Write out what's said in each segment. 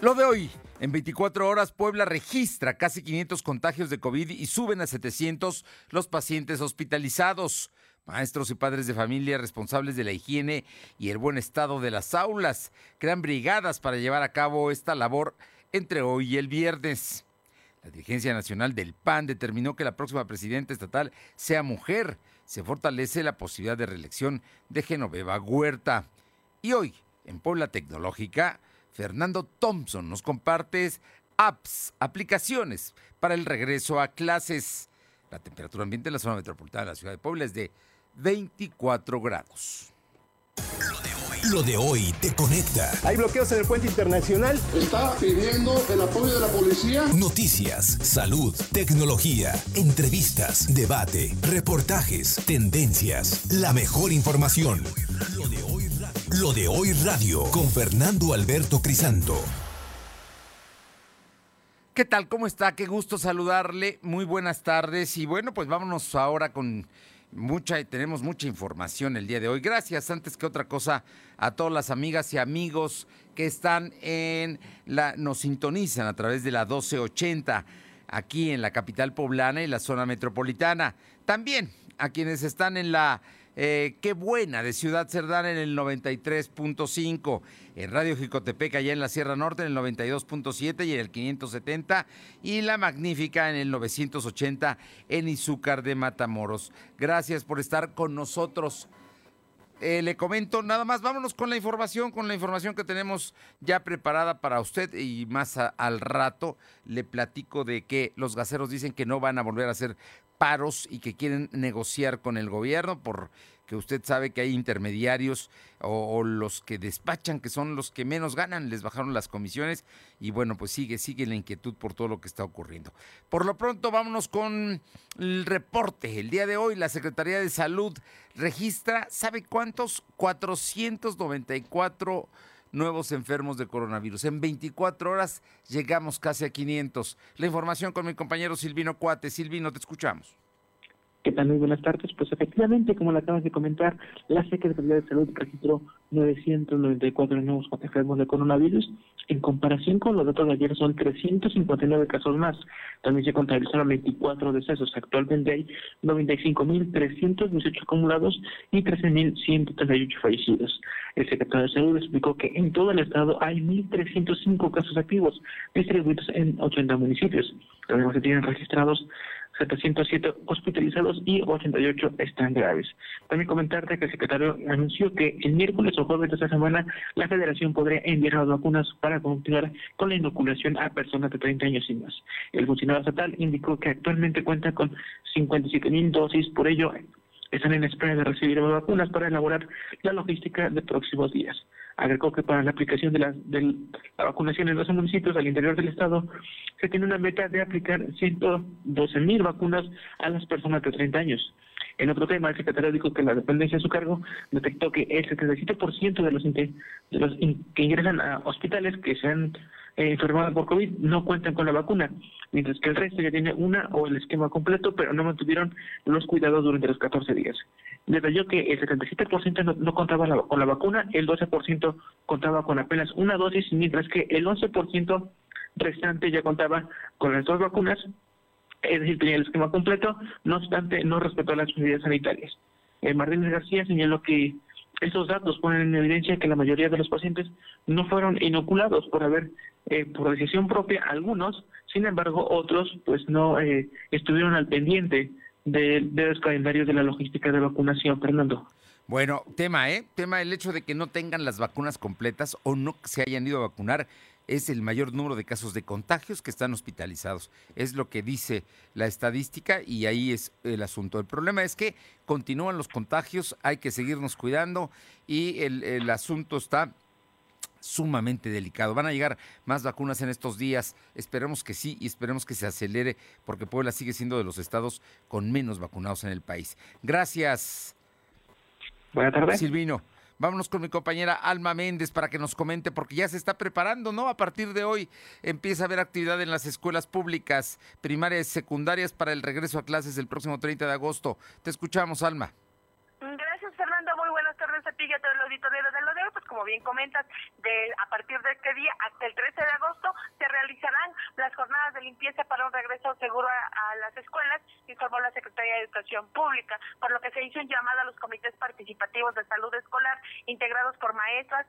Lo de hoy. En 24 horas, Puebla registra casi 500 contagios de COVID y suben a 700 los pacientes hospitalizados. Maestros y padres de familia responsables de la higiene y el buen estado de las aulas crean brigadas para llevar a cabo esta labor entre hoy y el viernes. La dirigencia nacional del PAN determinó que la próxima presidenta estatal sea mujer. Se fortalece la posibilidad de reelección de Genoveva Huerta. Y hoy, en Puebla Tecnológica, Fernando Thompson nos comparte apps, aplicaciones para el regreso a clases. La temperatura ambiente en la zona metropolitana de la ciudad de Puebla es de 24 grados. Lo de hoy te conecta. Hay bloqueos en el puente internacional. Está pidiendo el apoyo de la policía. Noticias, salud, tecnología, entrevistas, debate, reportajes, tendencias, la mejor información. Lo de hoy Lo de hoy radio con Fernando Alberto Crisanto. ¿Qué tal? ¿Cómo está? Qué gusto saludarle. Muy buenas tardes. Y bueno, pues vámonos ahora con mucha, tenemos mucha información el día de hoy. Gracias, antes que otra cosa, a todas las amigas y amigos que están en la, nos sintonizan a través de la 1280 aquí en la capital poblana y la zona metropolitana. También a quienes están en la eh, qué buena de Ciudad Cerdán en el 93.5, en Radio Jicotepec allá en la Sierra Norte en el 92.7 y en el 570 y la magnífica en el 980 en Izúcar de Matamoros. Gracias por estar con nosotros. Eh, le comento nada más, vámonos con la información, con la información que tenemos ya preparada para usted y más al rato le platico de que los gaseros dicen que no van a volver a hacer paros y que quieren negociar con el gobierno porque usted sabe que hay intermediarios o, los que despachan que son los que menos ganan, les bajaron las comisiones y bueno, pues sigue, sigue la inquietud por todo lo que está ocurriendo. Por lo pronto vámonos con el reporte. El día de hoy la Secretaría de Salud registra, ¿sabe cuántos? 494 nuevos enfermos de coronavirus. En 24 horas llegamos casi a 500. La información con mi compañero Silvino Cuate. Silvino, te escuchamos. ¿Qué tal? Muy buenas tardes. Pues efectivamente, como lo acabas de comentar, la Secretaría de Salud registró 994 nuevos enfermos de coronavirus. En comparación con los datos de ayer, son 359 casos más. También se contabilizaron 24 decesos. Actualmente hay 95.318 acumulados y 13.138 fallecidos. El secretario de Salud explicó que en todo el estado hay 1.305 casos activos distribuidos en 80 municipios. Además, se tienen registrados 707 hospitalizados y 88 están graves. También comentarte que el secretario anunció que el miércoles o jueves de esta semana la federación podría enviar las vacunas para continuar con la inoculación a personas de 30 años y más. El funcionario estatal indicó que actualmente cuenta con 57 mil dosis, por ello están en espera de recibir vacunas para elaborar la logística de próximos días. Agregó que para la aplicación de la, de la vacunación en 12 municipios al interior del estado se tiene una meta de aplicar 112 mil vacunas a las personas de 30 años. En otro tema, el secretario dijo que la dependencia de su cargo detectó que el 77% de los, de los que ingresan a hospitales que se han eh, enfermado por COVID no cuentan con la vacuna, mientras que el resto ya tiene una o el esquema completo, pero no mantuvieron los cuidados durante los 14 días. Detalló que el 77% no, no contaba con la vacuna, el 12% contaba con apenas una dosis, mientras que el 11% restante ya contaba con las dos vacunas, es decir, tenía el esquema completo, no obstante, no respetó las medidas sanitarias. Eh, Martínez García señaló que estos datos ponen en evidencia que la mayoría de los pacientes no fueron inoculados por haber, eh, por decisión propia, algunos, sin embargo, otros pues no eh, estuvieron al pendiente de, de los calendarios de la logística de vacunación, Fernando. Bueno, tema, ¿eh? Tema el hecho de que no tengan las vacunas completas o no se hayan ido a vacunar es el mayor número de casos de contagios que están hospitalizados. Es lo que dice la estadística y ahí es el asunto. El problema es que continúan los contagios, hay que seguirnos cuidando y el, asunto está sumamente delicado. Van a llegar más vacunas en estos días. Esperemos que sí y esperemos que se acelere porque Puebla sigue siendo de los estados con menos vacunados en el país. Gracias. Buenas tardes. Silvino. Vámonos con mi compañera Alma Méndez para que nos comente, porque ya se está preparando, ¿no? A partir de hoy empieza a haber actividad en las escuelas públicas, primarias y secundarias para el regreso a clases el próximo 30 de agosto. Te escuchamos, Alma ya todo el auditorio de Lodeo, pues como bien comentas, de a partir de este día hasta el 13 de agosto se realizarán las jornadas de limpieza para un regreso seguro a, las escuelas, informó la Secretaría de Educación Pública, por lo que se hizo un llamado a los comités participativos de salud escolar integrados por maestras,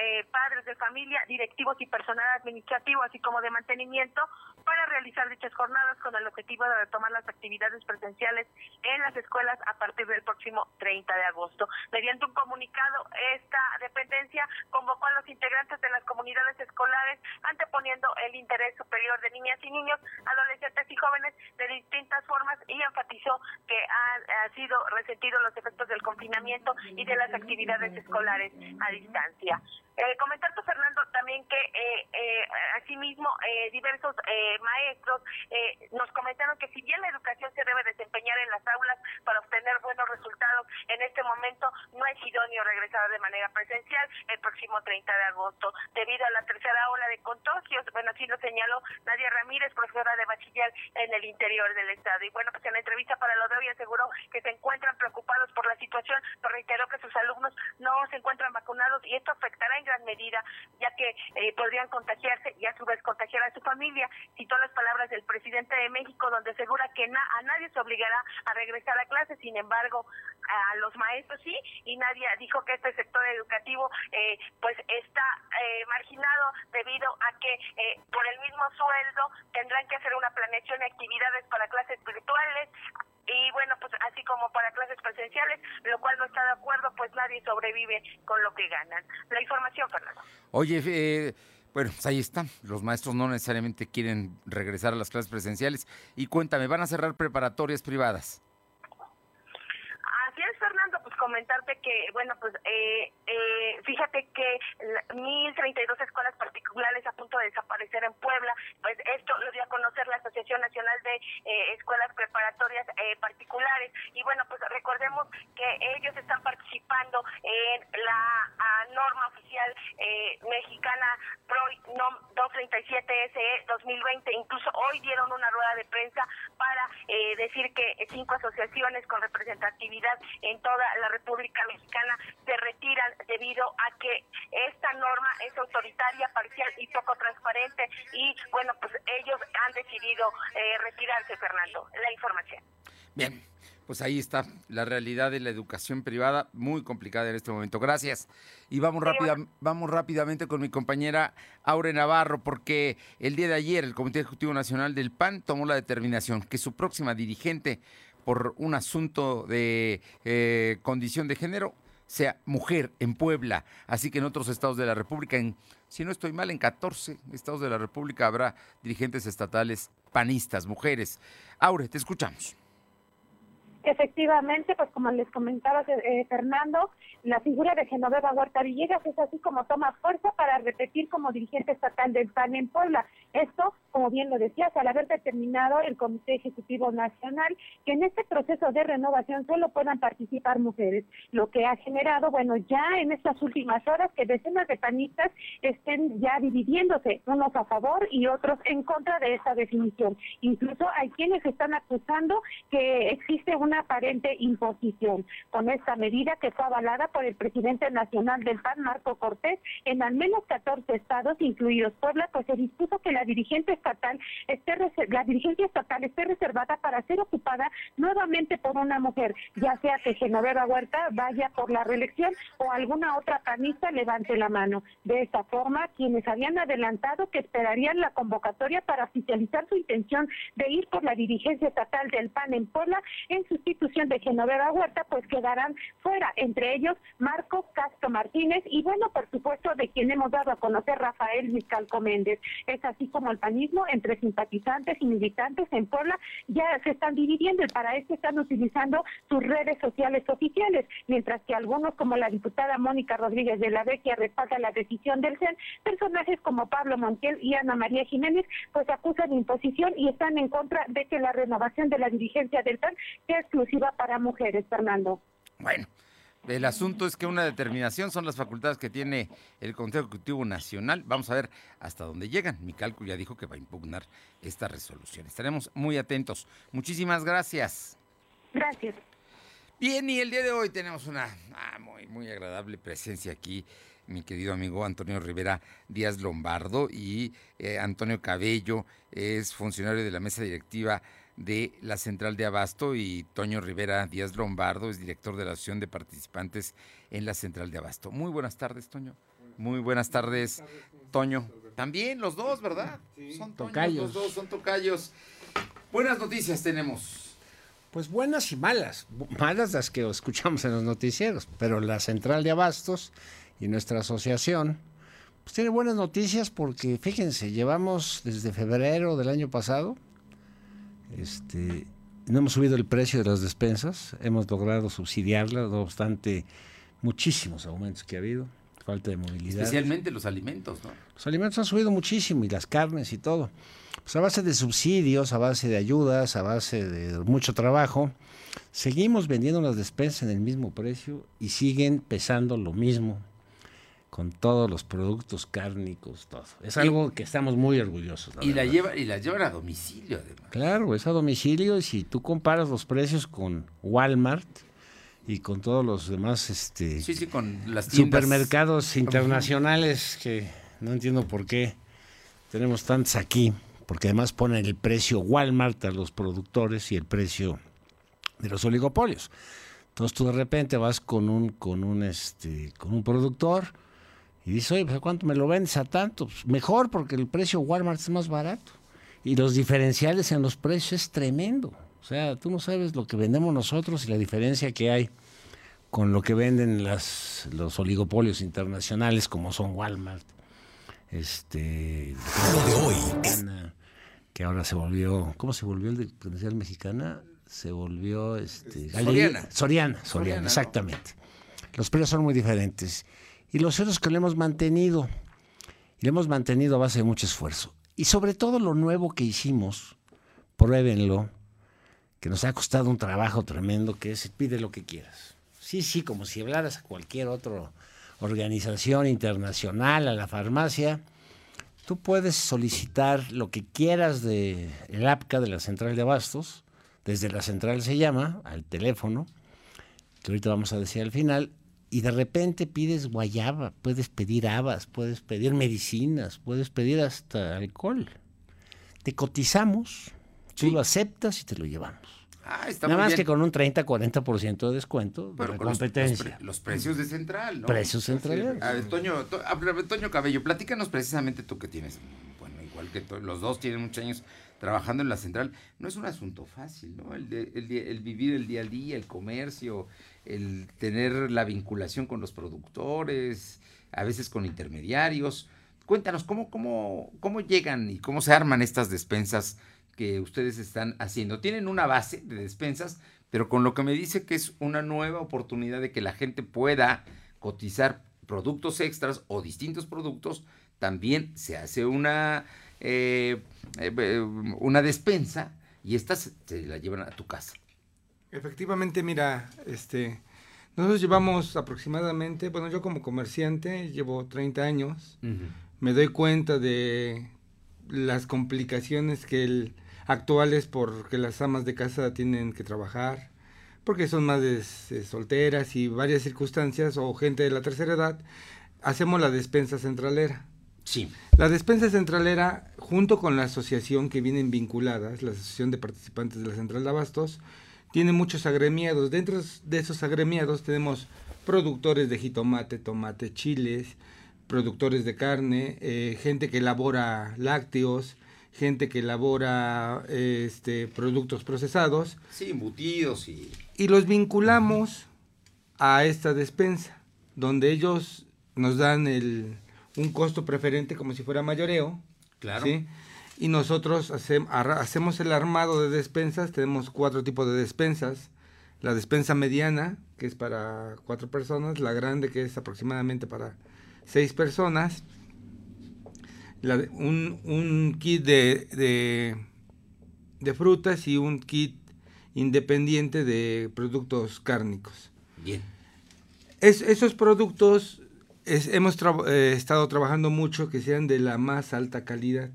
eh, padres de familia, directivos y personal administrativo, así como de mantenimiento, para realizar dichas jornadas con el objetivo de retomar las actividades presenciales en las escuelas a partir del próximo 30 de agosto. Mediante un comunicado, esta dependencia convocó a los integrantes de las comunidades escolares, anteponiendo el interés superior de niñas y niños, adolescentes y jóvenes de distintas formas y enfatizó que han, han sido resentidos los efectos del confinamiento y de las actividades escolares a distancia. Eh, comentarte, Fernando, también que eh, eh, asimismo eh, diversos eh, maestros eh, nos comentaron que si bien la educación se debe desempeñar en las aulas para obtener buenos resultados, en este momento no es idóneo regresar de manera presencial el próximo 30 de agosto, debido a la tercera ola de contagios. Bueno, así lo señaló Nadia Ramírez, profesora de bachiller en el interior del estado. Y bueno, pues en la entrevista para lo de hoy aseguró que se encuentran preocupados por la situación, pero reiteró que sus alumnos no se encuentran vacunados y esto afectará gran medida, ya que eh, podrían contagiarse y a su vez contagiar a su familia. Citó las palabras del presidente de México, donde asegura que na a nadie se obligará a regresar a clase, sin embargo, a los maestros sí, y nadie dijo que este sector educativo eh, pues está eh, marginado debido a que eh, por el mismo sueldo tendrán que hacer una planeación de actividades para clases virtuales y bueno, pues así como para clases presenciales, lo cual no está de acuerdo, pues nadie sobrevive con lo que ganan. La información, Fernando. Oye, eh, bueno, pues ahí está. Los maestros no necesariamente quieren regresar a las clases presenciales. Y cuéntame, ¿van a cerrar preparatorias privadas? Así es, Fernando, pues comentarte que, bueno, pues eh, eh, fíjate que la- 1.032 escuelas particulares a punto de desaparecer en Puebla, pues esto lo dio a conocer la Asociación Nacional de eh, Escuelas Preparatorias eh, Particulares. Y bueno, pues recordemos que ellos están participando en la norma oficial mexicana PROI NOM 237 SE 2020. Incluso hoy dieron una rueda de prensa para decir que cinco asociaciones con representatividad en toda la República Mexicana se retiran debido a que esta norma es autoritaria, parcial y poco transparente y bueno, pues ellos han decidido eh, retirarse, Fernando. La información. Bien, pues ahí está la realidad de la educación privada, muy complicada en este momento. Gracias. Y vamos, rápida, vamos rápidamente con mi compañera Aure Navarro, porque el día de ayer el Comité Ejecutivo Nacional del PAN tomó la determinación que su próxima dirigente por un asunto de eh, condición de género sea mujer en Puebla, así que en otros estados de la República, en, si no estoy mal, en 14 estados de la República habrá dirigentes estatales panistas, mujeres. Aure, te escuchamos. Efectivamente, pues como les comentaba eh, Fernando, la figura de Genoveva Huerta Villegas es así como toma fuerza para repetir como dirigente estatal del PAN en Puebla. Esto, como bien lo decías, al haber determinado el Comité Ejecutivo Nacional que en este proceso de renovación solo puedan participar mujeres, lo que ha generado, bueno, ya en estas últimas horas que decenas de panistas estén ya dividiéndose, unos a favor y otros en contra de esta definición. Incluso hay quienes están acusando que existe una aparente imposición con esta medida que fue avalada por el presidente nacional del PAN, Marco Cortés, en al menos 14 estados, incluidos Puebla, pues se dispuso que la dirigente estatal esté la dirigencia estatal esté reservada para ser ocupada nuevamente por una mujer, ya sea que Genoveva Huerta vaya por la reelección o alguna otra panista levante la mano. De esta forma, quienes habían adelantado que esperarían la convocatoria para oficializar su intención de ir por la dirigencia estatal del PAN en Puebla en sustitución de Genoveva Huerta, pues quedarán fuera, entre ellos Marco Castro Martínez y bueno, por supuesto, de quien hemos dado a conocer Rafael Miscalco Méndez. Es así como el panismo entre simpatizantes y militantes en Puebla ya se están dividiendo y para esto están utilizando sus redes sociales oficiales, mientras que algunos como la diputada Mónica Rodríguez de la Vecchia respalda la decisión del CEN, personajes como Pablo Montiel y Ana María Jiménez pues acusan imposición y están en contra de que la renovación de la dirigencia del PAN sea exclusiva para mujeres, Fernando. Bueno, el asunto es que una determinación son las facultades que tiene el Consejo Ejecutivo Nacional. Vamos a ver hasta dónde llegan. Mi cálculo ya dijo que va a impugnar esta resolución. Estaremos muy atentos. Muchísimas gracias. Gracias. Bien, y el día de hoy tenemos una ah, muy, muy agradable presencia aquí, mi querido amigo Antonio Rivera Díaz Lombardo y eh, Antonio Cabello es funcionario de la mesa directiva de la Central de Abasto y Toño Rivera Díaz Lombardo es director de la Asociación de Participantes en la Central de Abasto. Muy buenas tardes, Toño. Muy buenas tardes, Toño. También los dos, ¿verdad? Son tocayos. Los dos son tocayos. Buenas noticias tenemos. Pues buenas y malas. Malas las que escuchamos en los noticieros, pero la Central de Abastos y nuestra asociación pues tiene buenas noticias porque fíjense, llevamos desde febrero del año pasado este, no hemos subido el precio de las despensas, hemos logrado subsidiarla, no obstante muchísimos aumentos que ha habido, falta de movilidad. Especialmente los alimentos, ¿no? Los alimentos han subido muchísimo y las carnes y todo. Pues a base de subsidios, a base de ayudas, a base de mucho trabajo, seguimos vendiendo las despensas en el mismo precio y siguen pesando lo mismo con todos los productos cárnicos, todo. Es algo que estamos muy orgullosos. y la lleva y la llevan a domicilio además. Claro, es a domicilio y si tú comparas los precios con Walmart y con todos los demás este sí, sí, con las supermercados internacionales que no entiendo por qué tenemos tantos aquí, porque además ponen el precio Walmart a los productores y el precio de los oligopolios. Entonces tú de repente vas con un con un este con un productor y dice, oye, pues ¿cuánto me lo vendes a tanto? Pues mejor porque el precio Walmart es más barato. Y los diferenciales en los precios es tremendo. O sea, tú no sabes lo que vendemos nosotros y la diferencia que hay con lo que venden las, los oligopolios internacionales como son Walmart, este, lo de hoy que ahora se volvió, ¿cómo se volvió el de credencial mexicana? Se volvió este, Soriana. Soriana, Soriana, exactamente. Los precios son muy diferentes. Y lo cierto es que lo hemos mantenido. Y lo hemos mantenido a base de mucho esfuerzo. Y sobre todo lo nuevo que hicimos, pruébenlo, que nos ha costado un trabajo tremendo, que es pide lo que quieras. Sí, sí, como si hablaras a cualquier otra organización internacional, a la farmacia. Tú puedes solicitar lo que quieras de el APCA de la central de abastos, desde la central se llama, al teléfono, que ahorita vamos a decir al final, y de repente pides guayaba, puedes pedir habas, puedes pedir medicinas, puedes pedir hasta alcohol. Te cotizamos, tú lo aceptas y te lo llevamos. Ah, Nada más que con un 30-40% de descuento Pero con competencia. Los, precios de central, ¿no? Precios centrales. A ver, Toño, Toño Cabello, platícanos precisamente tú que tienes, bueno, igual que los dos tienen muchos años trabajando en la central. No es un asunto fácil, ¿no? El, el, el vivir el día a día, el comercio, el tener la vinculación con los productores, a veces con intermediarios. Cuéntanos, ¿cómo, cómo, cómo llegan y cómo se arman estas despensas que ustedes están haciendo? Tienen una base de despensas, pero con lo que me dice que es una nueva oportunidad de que la gente pueda cotizar productos extras o distintos productos, también se hace una, eh, eh, una despensa y estas se la llevan a tu casa. Efectivamente, mira, este, nosotros llevamos aproximadamente, bueno, yo como comerciante llevo 30 años, me doy cuenta de las complicaciones que el, actuales porque las amas de casa tienen que trabajar, porque son más de, solteras y varias circunstancias o gente de la tercera edad, hacemos la despensa centralera. Sí. La despensa centralera, junto con la asociación que vienen vinculadas, la Asociación de Participantes de la Central de Abastos, tiene muchos agremiados. Dentro de esos agremiados tenemos productores de jitomate, tomate, chiles, productores de carne, eh, gente que elabora lácteos, gente que elabora este, productos procesados. Sí, embutidos y... Y los vinculamos a esta despensa, donde ellos nos dan el, un costo preferente como si fuera mayoreo. Claro. ¿sí? y nosotros hacemos el armado de despensas, tenemos cuatro tipos de despensas, la despensa mediana, que es para cuatro personas, la grande, que es aproximadamente para seis personas, un, kit de, de, frutas y un kit independiente de productos cárnicos. Bien. esos productos hemos eh, estado trabajando mucho que sean de la más alta calidad.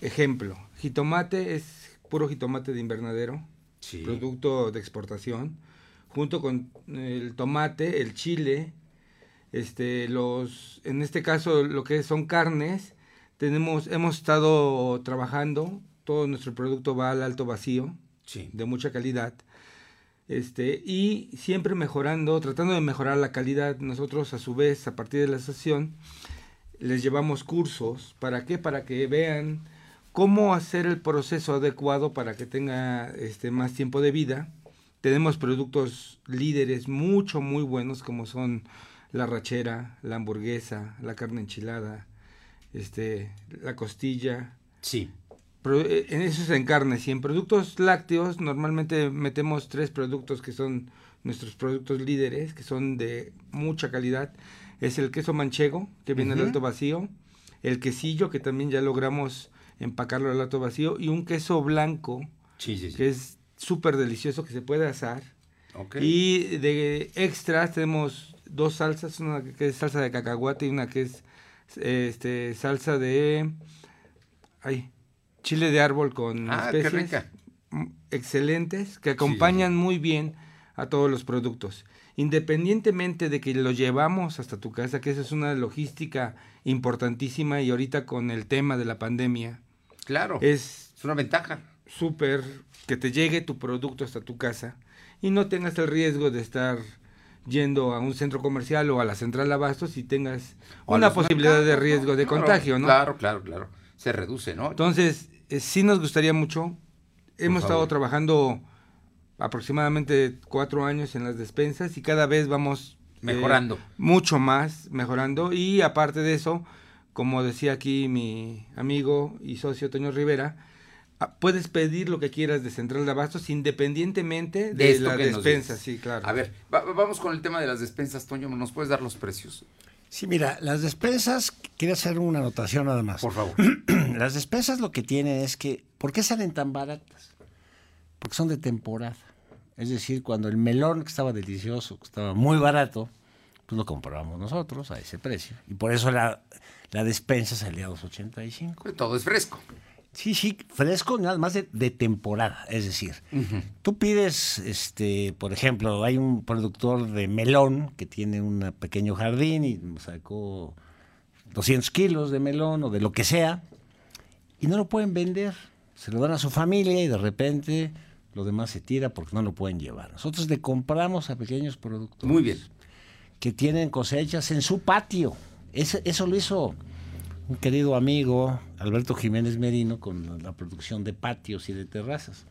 Ejemplo, jitomate es puro jitomate de invernadero, producto de exportación, junto con el tomate, el chile, este, los, en este caso lo que son carnes, tenemos, hemos estado trabajando todo nuestro producto va al alto vacío, Sí. de mucha calidad. Este, y siempre mejorando, tratando de mejorar la calidad. Nosotros, a su vez, a partir de la estación, les llevamos cursos. ¿Para qué? Para que vean cómo hacer el proceso adecuado para que tenga este, más tiempo de vida. Tenemos productos líderes mucho, muy buenos, como son la rachera, la hamburguesa, la carne enchilada, este, la costilla, Sí. Eh, en eso es en carnes y en productos lácteos normalmente metemos tres productos que son nuestros productos líderes, que son de mucha calidad. Es el queso manchego, que viene al alto vacío, el quesillo, que también ya logramos empacarlo al alto vacío, y un queso blanco, Sí, sí, sí. que es súper delicioso, que se puede asar. Y de extras tenemos dos salsas, una que es salsa de cacahuate y una que es este salsa de ay, chile de árbol con Ah, qué especies rica. excelentes que acompañan muy bien a todos los productos. Independientemente de que lo llevamos hasta tu casa, que esa es una logística importantísima y ahorita con el tema de la pandemia Claro. es Es una ventaja. súper que te llegue tu producto hasta tu casa y no tengas el riesgo de estar yendo a un centro comercial o a la central de abastos y tengas O una posibilidad de riesgo de Claro, contagio, ¿no? Claro, claro, claro. Se reduce, ¿no? Entonces, eh, sí nos gustaría mucho. Hemos estado trabajando aproximadamente cuatro años en las despensas y cada vez vamos eh, Mejorando. mucho más mejorando y aparte de eso, como decía aquí mi amigo y socio Toño Rivera, ah, puedes pedir lo que quieras de Central de Abastos independientemente de, De esto la que nos despensa, dices. sí, claro. A ver, va- vamos con el tema de las despensas, Toño. ¿Nos puedes dar los precios? Sí, mira, las despensas, quiero hacer una anotación nada más. Por favor. Las despensas lo que tienen es que, ¿por qué salen tan baratas? Porque son de temporada. Es decir, cuando el melón que estaba delicioso, que estaba muy barato, pues lo comprábamos nosotros a ese precio. Y por eso la, la despensa salía a 2.85. Todo es fresco. Sí, sí, fresco, nada más de, de temporada. Es decir, tú pides, este, por ejemplo, hay un productor de melón que tiene un pequeño jardín y sacó 200 kilos de melón o de lo que sea y no lo pueden vender. Se lo dan a su familia y de repente lo demás se tira porque no lo pueden llevar. Nosotros le compramos a pequeños productores Muy bien. que tienen cosechas en su patio. Eso lo hizo un querido amigo, Alberto Jiménez Merino, con la producción de patios y de terrazas.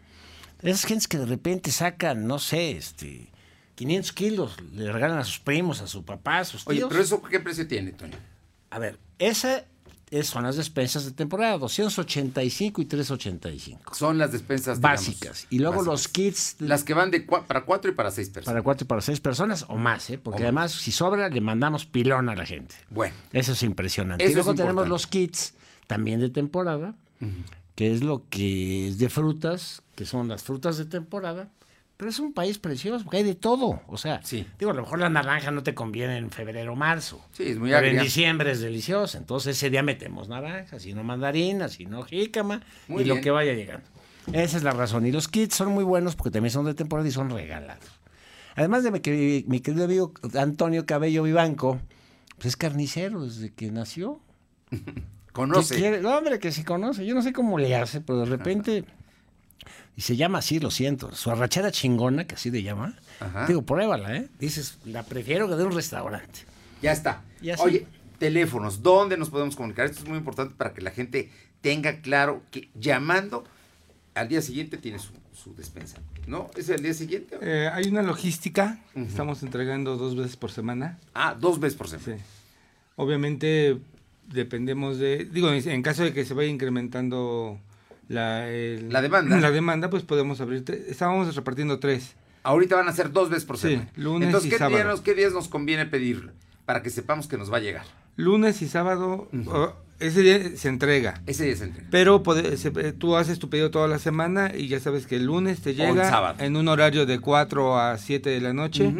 Esas gentes que de repente sacan, no sé, este, 500 kilos, le regalan a sus primos, a su papá, a sus tíos. Oye, pero eso, ¿qué precio tiene, Toño? A ver, esa es- son las despensas de temporada, 285 y 385. Son las despensas digamos, Básicas. Y luego los kits Las que van de cua- para cuatro y para seis personas. para cuatro y para seis personas o más, ¿eh? porque O más. además, si sobra, le mandamos pilón a la gente. Bueno, Eso es impresionante. Eso y luego es tenemos los kits también de temporada, que es lo que es de frutas, que son las frutas de temporada. Pero es un país precioso, porque hay de todo. O sea, Sí. digo, a lo mejor la naranja no te conviene en febrero o marzo. sí, es muy pero en diciembre es deliciosa. Entonces ese día metemos naranjas, si no mandarinas, si no jícama, Muy y lo que vaya llegando. Esa es la razón. Y los kits son muy buenos porque también son de temporada y son regalados. Además de mi, mi querido amigo Antonio Cabello Vivanco, pues es carnicero desde que nació. Conoce. No, hombre, que se conoce. Yo no sé cómo le hace, pero de repente. Y se llama así, lo siento. Su arrachera chingona, que así le llama. Ajá. Digo, pruébala, ¿eh? Dices, la prefiero que de un restaurante. Ya está. Oye, teléfonos, ¿dónde nos podemos comunicar? Esto es muy importante para que la gente tenga claro que llamando al día siguiente tiene su, su despensa. ¿No? ¿Es el día siguiente? Eh, hay una logística, Ujú. estamos entregando dos veces por semana. Ah, dos veces por semana. Sí. Obviamente dependemos de, digo, en caso de que se vaya incrementando la, el- La demanda. la demanda, pues podemos abrir, estábamos repartiendo tres. Ahorita van a ser dos veces por Sí, semana. lunes Entonces, y ¿qué, sábado. día nos- ¿qué días nos conviene pedirlo? Para que sepamos que nos va a llegar. Lunes y sábado, oh, ese día se entrega. Ese día se entrega. Pero pode- se- eh, tú haces tu pedido toda la semana y ya sabes que el lunes te llega sábado. en un horario de 4 a 7 de la noche.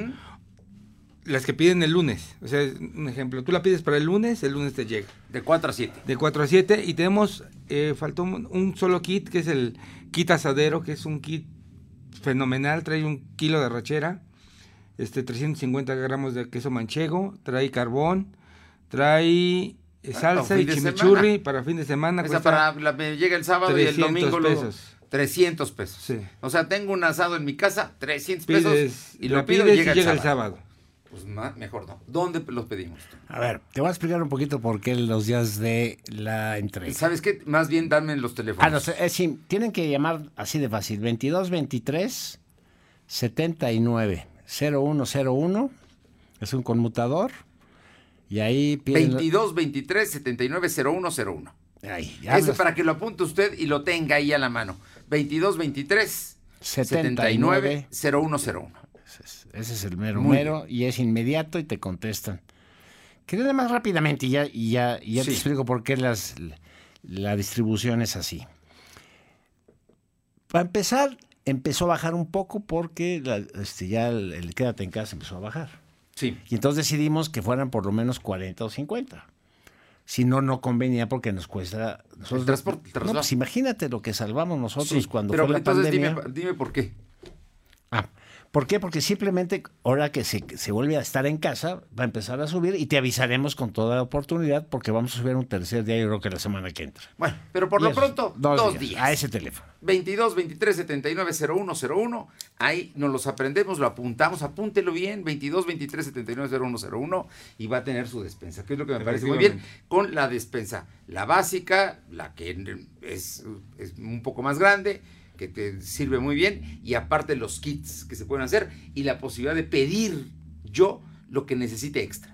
Las que piden el lunes, o sea, un ejemplo, tú la pides para el lunes, el lunes te llega. De 4 a 7. De 4 a 7 y tenemos, eh, faltó un, un solo kit que es el kit asadero, que es un kit fenomenal, trae un kilo de rachera, este 350 gramos de queso manchego, trae carbón, trae eh, salsa fin y chimichurri para fin de semana. Esa para la- me llega el sábado y el 300 domingo pesos. 300 pesos. Sí. O sea, tengo un asado en mi casa, 300 Pides, pesos y lo pido y llega, el, sábado. sábado. Pues mejor no. ¿Dónde los pedimos? A ver, te voy a explicar un poquito por qué los días de la entrega. ¿Sabes qué? Más bien dame los teléfonos. Ah, no, sé, es sim- tienen que llamar así de fácil. 22 23 79 0101. Es un conmutador. Y ahí piden. 22 23 79 0101. Ahí, hablas- para que lo apunte usted y lo tenga ahí a la mano. 22 23 79 79 0101. Ese es, el mero Muy mero y es inmediato y te contestan. Quería más rápidamente y ya, y ya, y ya Sí. te explico por qué las, la distribución es así. Para empezar, empezó a bajar un poco porque la- este, ya el, el quédate en casa empezó a bajar. Sí. Y entonces decidimos que fueran por lo menos 40 o 50. Si no, no convenía porque nos cuesta... Nosotros, transporte, el no, traslado. pues imagínate lo que salvamos nosotros Sí, cuando pero fue la entonces pandemia. dime, dime por qué. Ah, ¿Por qué? Porque simplemente ahora que se, se vuelve a estar en casa, va a empezar a subir y te avisaremos con toda oportunidad porque vamos a subir un tercer día, yo creo que la semana que entra. Bueno, pero por lo pronto, dos, días. A ese teléfono. 22 23 79 0101. Ahí nos los aprendemos, lo apuntamos, apúntelo bien. 22 23 79 0101 y va a tener su despensa, que es lo que me parece muy bien. Con la despensa, la básica, la que es, es un poco más grande, que te sirve muy bien, y aparte los kits que se pueden hacer y la posibilidad de pedir yo lo que necesite extra.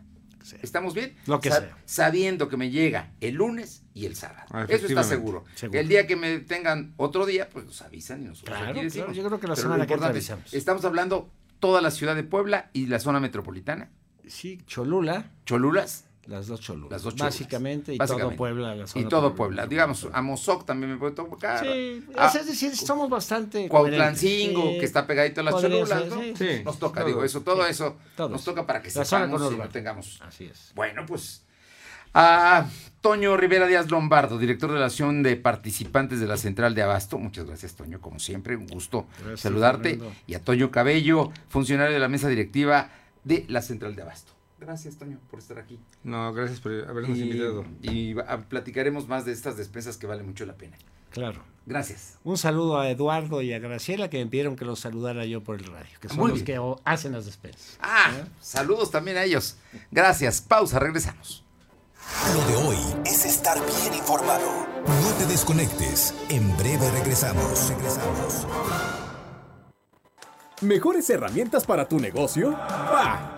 ¿Estamos bien? Lo que Sa- sea. Sabiendo que me llega el lunes y el sábado. Ah, Eso está seguro. Seguro. El día que me tengan otro día, pues nos avisan y nosotros Claro, claro, decimos. yo creo que la Pero entra importante, avisamos. estamos hablando toda la ciudad de Puebla y la zona metropolitana. Sí, Cholula, Cholulas las dos Cholulas. Las dos Cholulas. Básicamente, y Básicamente. todo Puebla. la y todo por- Puebla. Digamos, a Mozoc también me puede tocar. Sí, a es decir, somos bastante. Cuautlancingo. Sí, que está pegadito a las podría Cholulas, ser, ¿no? sí, Sí. Nos toca, Todo, digo, eso, todo sí, eso todo nos toca para que La sepamos y lo tengamos. Así es. Bueno, pues. A Toño Rivera Díaz Lombardo, director de relación de participantes de la Central de Abasto. Muchas gracias, Toño, como siempre, un gusto Gracias, saludarte. Fernando. Y a Toño Cabello, funcionario de la mesa directiva de la Central de Abasto. Gracias, Toño, por estar aquí. No, gracias por habernos Y, invitado. y va- a- platicaremos más de estas despensas que vale mucho la pena. Claro. Gracias. Un saludo a Eduardo y a Graciela que me pidieron que los saludara yo por el radio, que son Muy los bien. que hacen las despensas. Ah, saludos también a ellos. Gracias. Pausa, regresamos. Lo de hoy es estar bien informado. No te desconectes. En breve regresamos. Regresamos. ¿Mejores herramientas para tu negocio? ¡Va!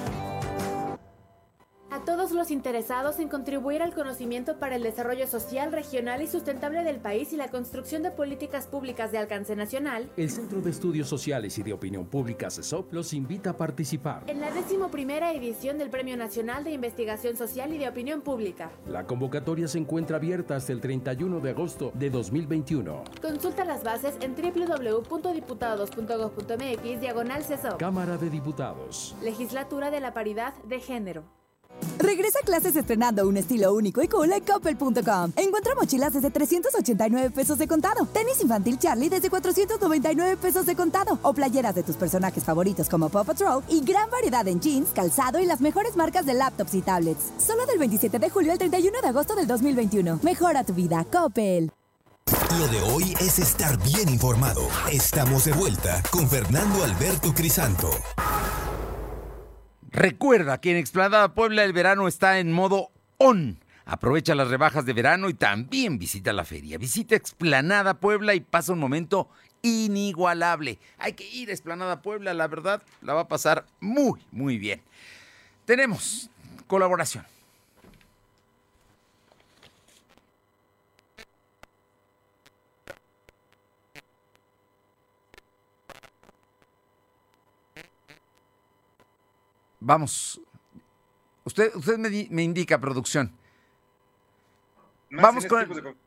A todos los interesados en contribuir al conocimiento para el desarrollo social, regional y sustentable del país y la construcción de políticas públicas de alcance nacional, El Centro de Estudios Sociales y de Opinión Pública CESOP los invita a participar. en la decimoprimera edición del Premio Nacional de Investigación Social y de Opinión Pública. La convocatoria se encuentra abierta hasta el 31 de agosto de 2021. Consulta las bases en www.diputados.gov.mx diagonal CESOP. Cámara de Diputados. Legislatura de la Paridad de Género. Regresa a clases estrenando un estilo único y cool en Coppel.com. Encuentra mochilas desde 389 pesos de contado, tenis infantil Charlie desde 499 pesos de contado o playeras de tus personajes favoritos como Paw Patrol y gran variedad en jeans, calzado y las mejores marcas de laptops y tablets. Solo del 27 de julio al 31 de agosto del 2021. Mejora tu vida, Coppel. Lo de hoy es estar bien informado. Estamos de vuelta con Fernando Alberto Crisanto. Recuerda que en Explanada Puebla el verano está en modo on. Aprovecha las rebajas de verano y también visita la feria. Visita Explanada Puebla y pasa un momento inigualable. Hay que ir a Explanada Puebla, la verdad, la va a pasar muy, muy bien. Tenemos colaboración. Vamos. Usted, usted me, di- me indica, producción. Más Vamos con este el- tipo de co-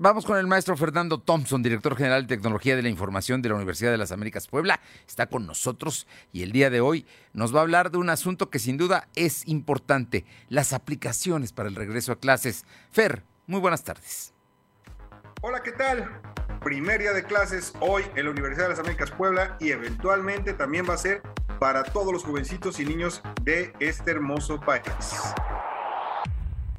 Vamos con el maestro Fernando Thompson, director general de Tecnología de la Información de la Universidad de las Américas Puebla. Está con nosotros y el día de hoy nos va a hablar de un asunto que sin duda es importante, las aplicaciones para el regreso a clases. Fer, muy buenas tardes. Hola, ¿qué tal? Primer día de clases hoy en la Universidad de las Américas Puebla y eventualmente también va a ser para todos los jovencitos y niños de este hermoso país.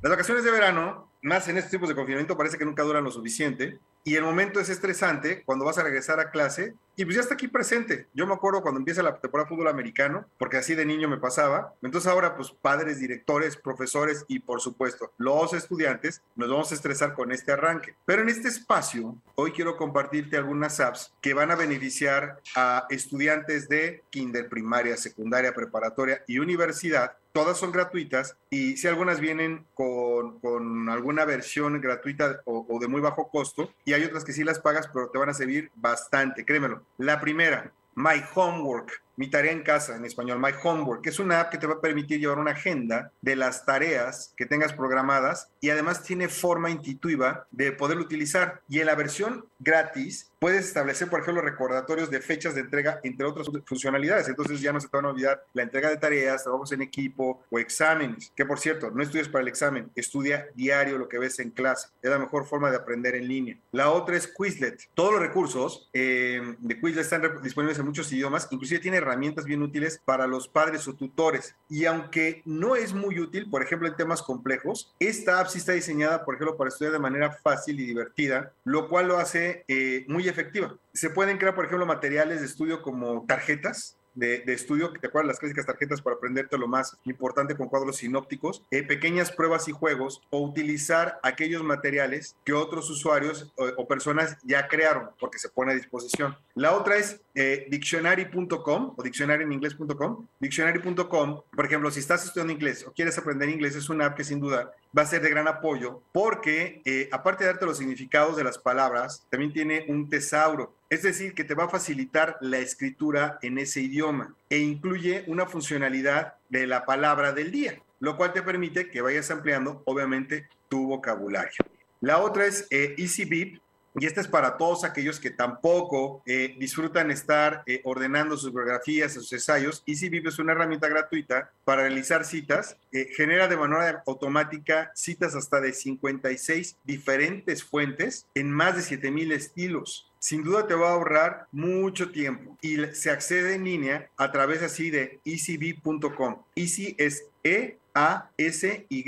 Las vacaciones de verano, más en estos tipos de confinamiento, parece que nunca duran lo suficiente y el momento es estresante cuando vas a regresar a clase y pues ya está aquí presente. Yo me acuerdo cuando empieza la temporada de fútbol americano, porque así de niño me pasaba. Entonces ahora pues padres, directores, profesores y por supuesto los estudiantes nos vamos a estresar con este arranque. Pero en este espacio hoy quiero compartirte algunas apps que van a beneficiar a estudiantes de kinder, primaria, secundaria, preparatoria y universidad todas son gratuitas y si algunas vienen con, con alguna versión gratuita o, de muy bajo costo y hay otras que sí las pagas pero te van a servir bastante, créemelo. La primera, My Homework mi tarea en casa, en español, My Homework, es una app que te va a permitir llevar una agenda de las tareas que tengas programadas y además tiene forma intuitiva de poderlo utilizar. Y en la versión gratis puedes establecer, por ejemplo, recordatorios de fechas de entrega, entre otras funcionalidades. Entonces ya no se te van a olvidar la entrega de tareas, trabajos en equipo o exámenes. Que por cierto, no estudies para el examen, estudia diario lo que ves en clase. Es la mejor forma de aprender en línea. La otra es Quizlet. Todos los recursos eh, de Quizlet están disponibles en muchos idiomas, inclusive tiene herramientas bien útiles para los padres o tutores. Y aunque no es muy útil, por ejemplo, en temas complejos, esta app sí está diseñada, por ejemplo, para estudiar de manera fácil y divertida, lo cual lo hace eh, muy efectiva. Se pueden crear, por ejemplo, materiales de estudio como tarjetas, de, de, estudio, ¿te acuerdas? Las clásicas tarjetas para aprenderte lo más importante con cuadros sinópticos, eh, pequeñas pruebas y juegos, o utilizar aquellos materiales que otros usuarios o, personas ya crearon, porque se pone a disposición. La otra es eh, dictionary.com o diccionario en inglés.com. Dictionary.com, por ejemplo, si estás estudiando inglés o quieres aprender inglés, es una app que sin duda va a ser de gran apoyo porque eh, aparte de darte los significados de las palabras, también tiene un tesauro. Es decir, que te va a facilitar la escritura en ese idioma e incluye una funcionalidad de la palabra del día, lo cual te permite que vayas ampliando, obviamente, tu vocabulario. La otra es eh, EasyBeep, y esta es para todos aquellos que tampoco eh, disfrutan estar eh, ordenando sus biografías, sus ensayos. EasyBeep es una herramienta gratuita para realizar citas. Eh, genera de manera automática citas hasta de 56 diferentes fuentes en más de 7000 estilos sin duda te va a ahorrar mucho tiempo y se accede en línea a través así de easyb.com. Easy es E A S Y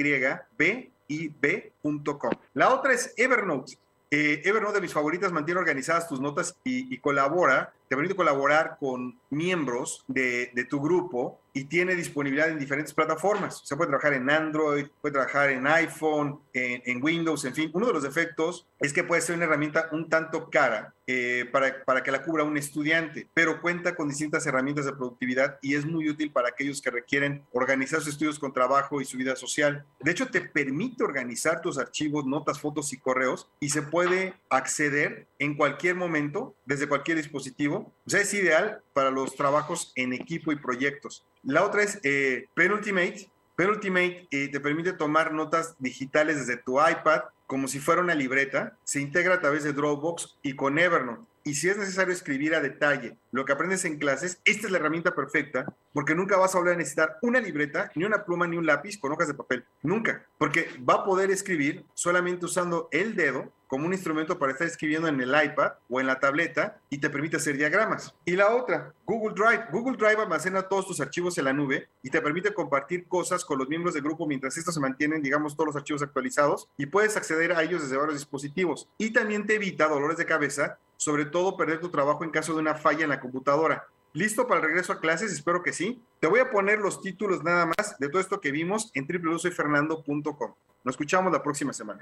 B I B.com. La otra es Evernote. Eh, Evernote de mis favoritas mantiene organizadas tus notas y, y, colabora, te permite colaborar con miembros de, de, tu grupo y tiene disponibilidad en diferentes plataformas. Se puede trabajar en Android, puede trabajar en iPhone, en, en, Windows, en fin. Uno de los defectos es que puede ser una herramienta un tanto cara eh, para, para que la cubra un estudiante, pero cuenta con distintas herramientas de productividad y es muy útil para aquellos que requieren organizar sus estudios con trabajo y su vida social. De hecho, te permite organizar tus archivos, notas, fotos y correos y se puede acceder en cualquier momento, desde cualquier dispositivo. O sea, es ideal para los trabajos en equipo y proyectos. La otra es eh, Penultimate. Penultimate eh, te permite tomar notas digitales desde tu iPad como si fuera una libreta. Se integra a través de Dropbox y con Evernote. Y si es necesario escribir a detalle lo que aprendes en clases, esta es la herramienta perfecta porque nunca vas a volver a necesitar una libreta, ni una pluma, ni un lápiz con hojas de papel. Nunca. Porque va a poder escribir solamente usando el dedo como un instrumento para estar escribiendo en el iPad o en la tableta y te permite hacer diagramas. Y la otra, Google Drive. Google Drive almacena todos tus archivos en la nube y te permite compartir cosas con los miembros del grupo mientras estos se mantienen, digamos, todos los archivos actualizados y puedes acceder a ellos desde varios dispositivos. Y también te evita dolores de cabeza, sobre todo perder tu trabajo en caso de una falla en la computadora. ¿Listo para el regreso a clases? Espero que sí. Te voy a poner los títulos nada más de todo esto que vimos en www.soyfernando.com. Nos escuchamos la próxima semana.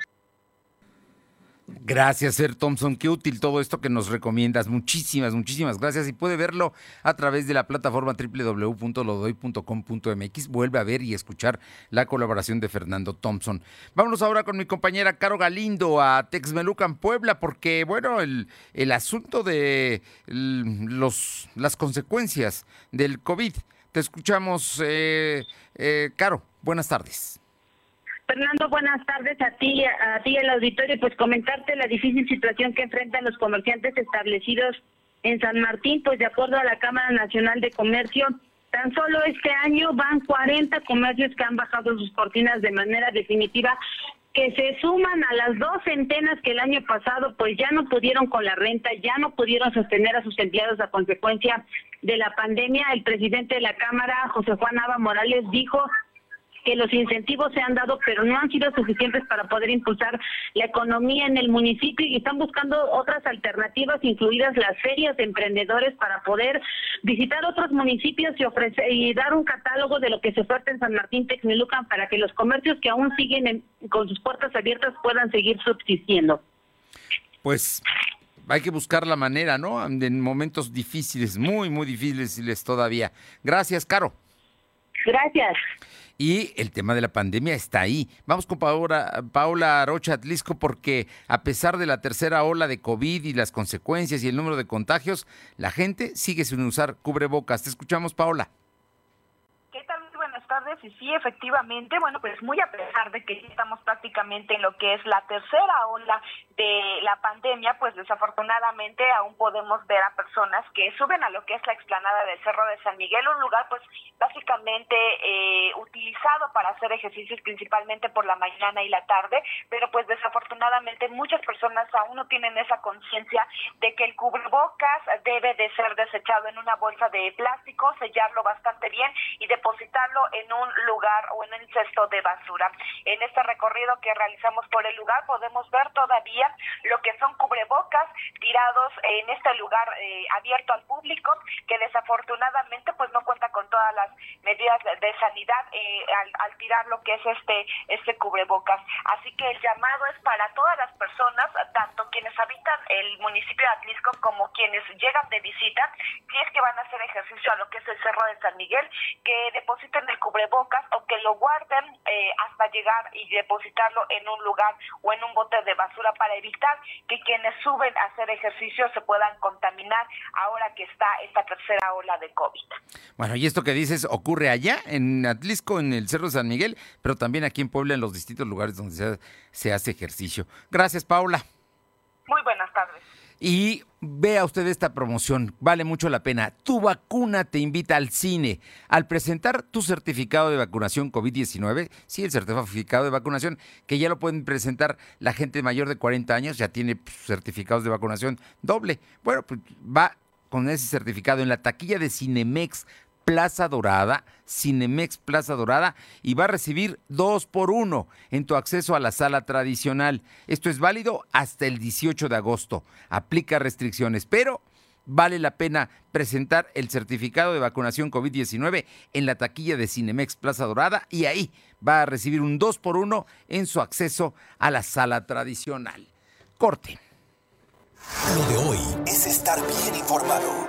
Gracias, Ser Thompson. Qué útil todo esto que nos recomiendas. Muchísimas, muchísimas gracias. Y puede verlo a través de la plataforma www.lodoy.com.mx. Vuelve a ver y escuchar la colaboración de Fernando Thompson. Vámonos ahora con mi compañera Caro Galindo a Texmelucan, Puebla, porque, bueno, el, el asunto de los, las consecuencias del COVID. Te escuchamos, eh, eh, Caro. Buenas tardes. Fernando, buenas tardes a ti, a ti el auditorio, pues comentarte la difícil situación que enfrentan los comerciantes establecidos en San Martín, pues de acuerdo a la Cámara Nacional de Comercio, tan solo este año van 40 comercios que han bajado sus cortinas de manera definitiva que se suman a las dos centenas que el año pasado pues ya no pudieron con la renta, ya no pudieron sostener a sus empleados a consecuencia de la pandemia. El presidente de la Cámara, José Juan Ava Morales, dijo que los incentivos se han dado, pero no han sido suficientes para poder impulsar la economía en el municipio y están buscando otras alternativas, incluidas las ferias de emprendedores, para poder visitar otros municipios y ofrecer y dar un catálogo de lo que se oferta en San Martín Texmelucan para que los comercios que aún siguen con sus puertas abiertas puedan seguir subsistiendo. Pues hay que buscar la manera, ¿no? En momentos difíciles, muy, muy difíciles todavía. Gracias, Caro. Gracias. Y el tema de la pandemia está ahí. Vamos con Paola, Paola Arocha Atlisco porque a pesar de la tercera ola de COVID y las consecuencias y el número de contagios, la gente sigue sin usar cubrebocas. Te escuchamos, Paola tardes. Y sí, efectivamente, bueno, pues muy a pesar de que estamos prácticamente en lo que es la tercera ola de la pandemia, pues desafortunadamente aún podemos ver a personas que suben a lo que es la explanada del Cerro de San Miguel, un lugar pues básicamente eh, utilizado para hacer ejercicios principalmente por la mañana y la tarde, pero pues desafortunadamente muchas personas aún no tienen esa conciencia de que el cubrebocas debe de ser desechado en una bolsa de plástico, sellarlo bastante bien y depositarlo en en lugar o en un cesto de basura. En este recorrido que realizamos por el lugar podemos ver todavía lo que son cubrebocas tirados en este lugar eh, abierto al público que desafortunadamente pues no cuenta con todas las medidas de sanidad eh, al, tirar lo que es este este cubrebocas. Así que el llamado es para todas las personas, tanto quienes habitan el municipio de Atlisco como quienes llegan de visita, si es que van a hacer ejercicio a lo que es el Cerro de San Miguel, que depositen el cubrebocas o que lo guarden eh, hasta llegar y depositarlo en un lugar o en un bote de basura para evitar que quienes suben a hacer ejercicio se puedan contaminar ahora que está esta tercera ola de COVID. Bueno, y esto que dices ocurre allá en Atlisco, en el Cerro de San Miguel, pero también aquí en Puebla, en los distintos lugares donde se, se hace ejercicio. Gracias, Paula. Muy buenas tardes. Y vea usted esta promoción, vale mucho la pena. Tu vacuna te invita al cine. Al presentar tu certificado de vacunación COVID-19, sí, el certificado de vacunación, que ya lo pueden presentar la gente mayor de 40 años, ya tiene pues, certificados de vacunación doble. Bueno, pues va con ese certificado en la taquilla de Cinemex Plaza Dorada, Cinemex Plaza Dorada, y va a recibir dos por uno en tu acceso a la sala tradicional. Esto es válido hasta el 18 de agosto. Aplica restricciones, pero vale la pena presentar el certificado de vacunación COVID-19 en la taquilla de Cinemex Plaza Dorada y ahí va a recibir un dos por uno en su acceso a la sala tradicional. Corte. Lo de hoy es estar bien informado.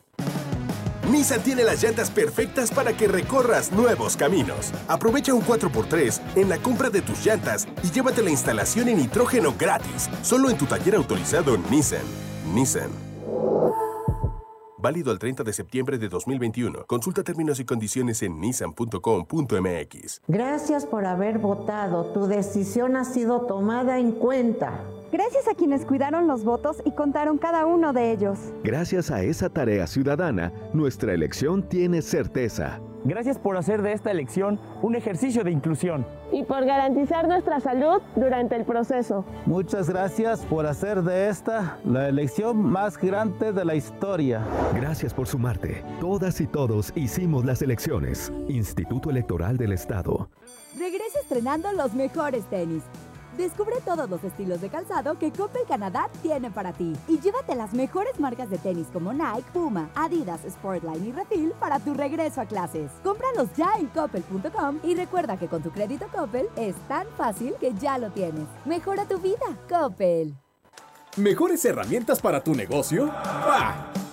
Nissan tiene las llantas perfectas para que recorras nuevos caminos. Aprovecha un 4x3 en la compra de tus llantas y llévate la instalación en nitrógeno gratis, solo en tu taller autorizado Nissan. Nissan. Válido el 30 de septiembre de 2021. Consulta términos y condiciones en nissan.com.mx. Gracias por haber votado. Tu decisión ha sido tomada en cuenta. Gracias a quienes cuidaron los votos y contaron cada uno de ellos. Gracias a esa tarea ciudadana, nuestra elección tiene certeza. Gracias por hacer de esta elección un ejercicio de inclusión. Y por garantizar nuestra salud durante el proceso. Muchas gracias por hacer de esta la elección más grande de la historia. Gracias por sumarte. Todas y todos hicimos las elecciones. Instituto Electoral del Estado. Regresa estrenando los mejores tenis Descubre todos los estilos de calzado que Coppel Canadá tiene para ti y llévate las mejores marcas de tenis como Nike, Puma, Adidas, Sportline y Refil para tu regreso a clases. Cómpralos ya en coppel.com y recuerda que con tu crédito Coppel es tan fácil que ya lo tienes. Mejora tu vida, Coppel. ¿Mejores herramientas para tu negocio? ¡Bah!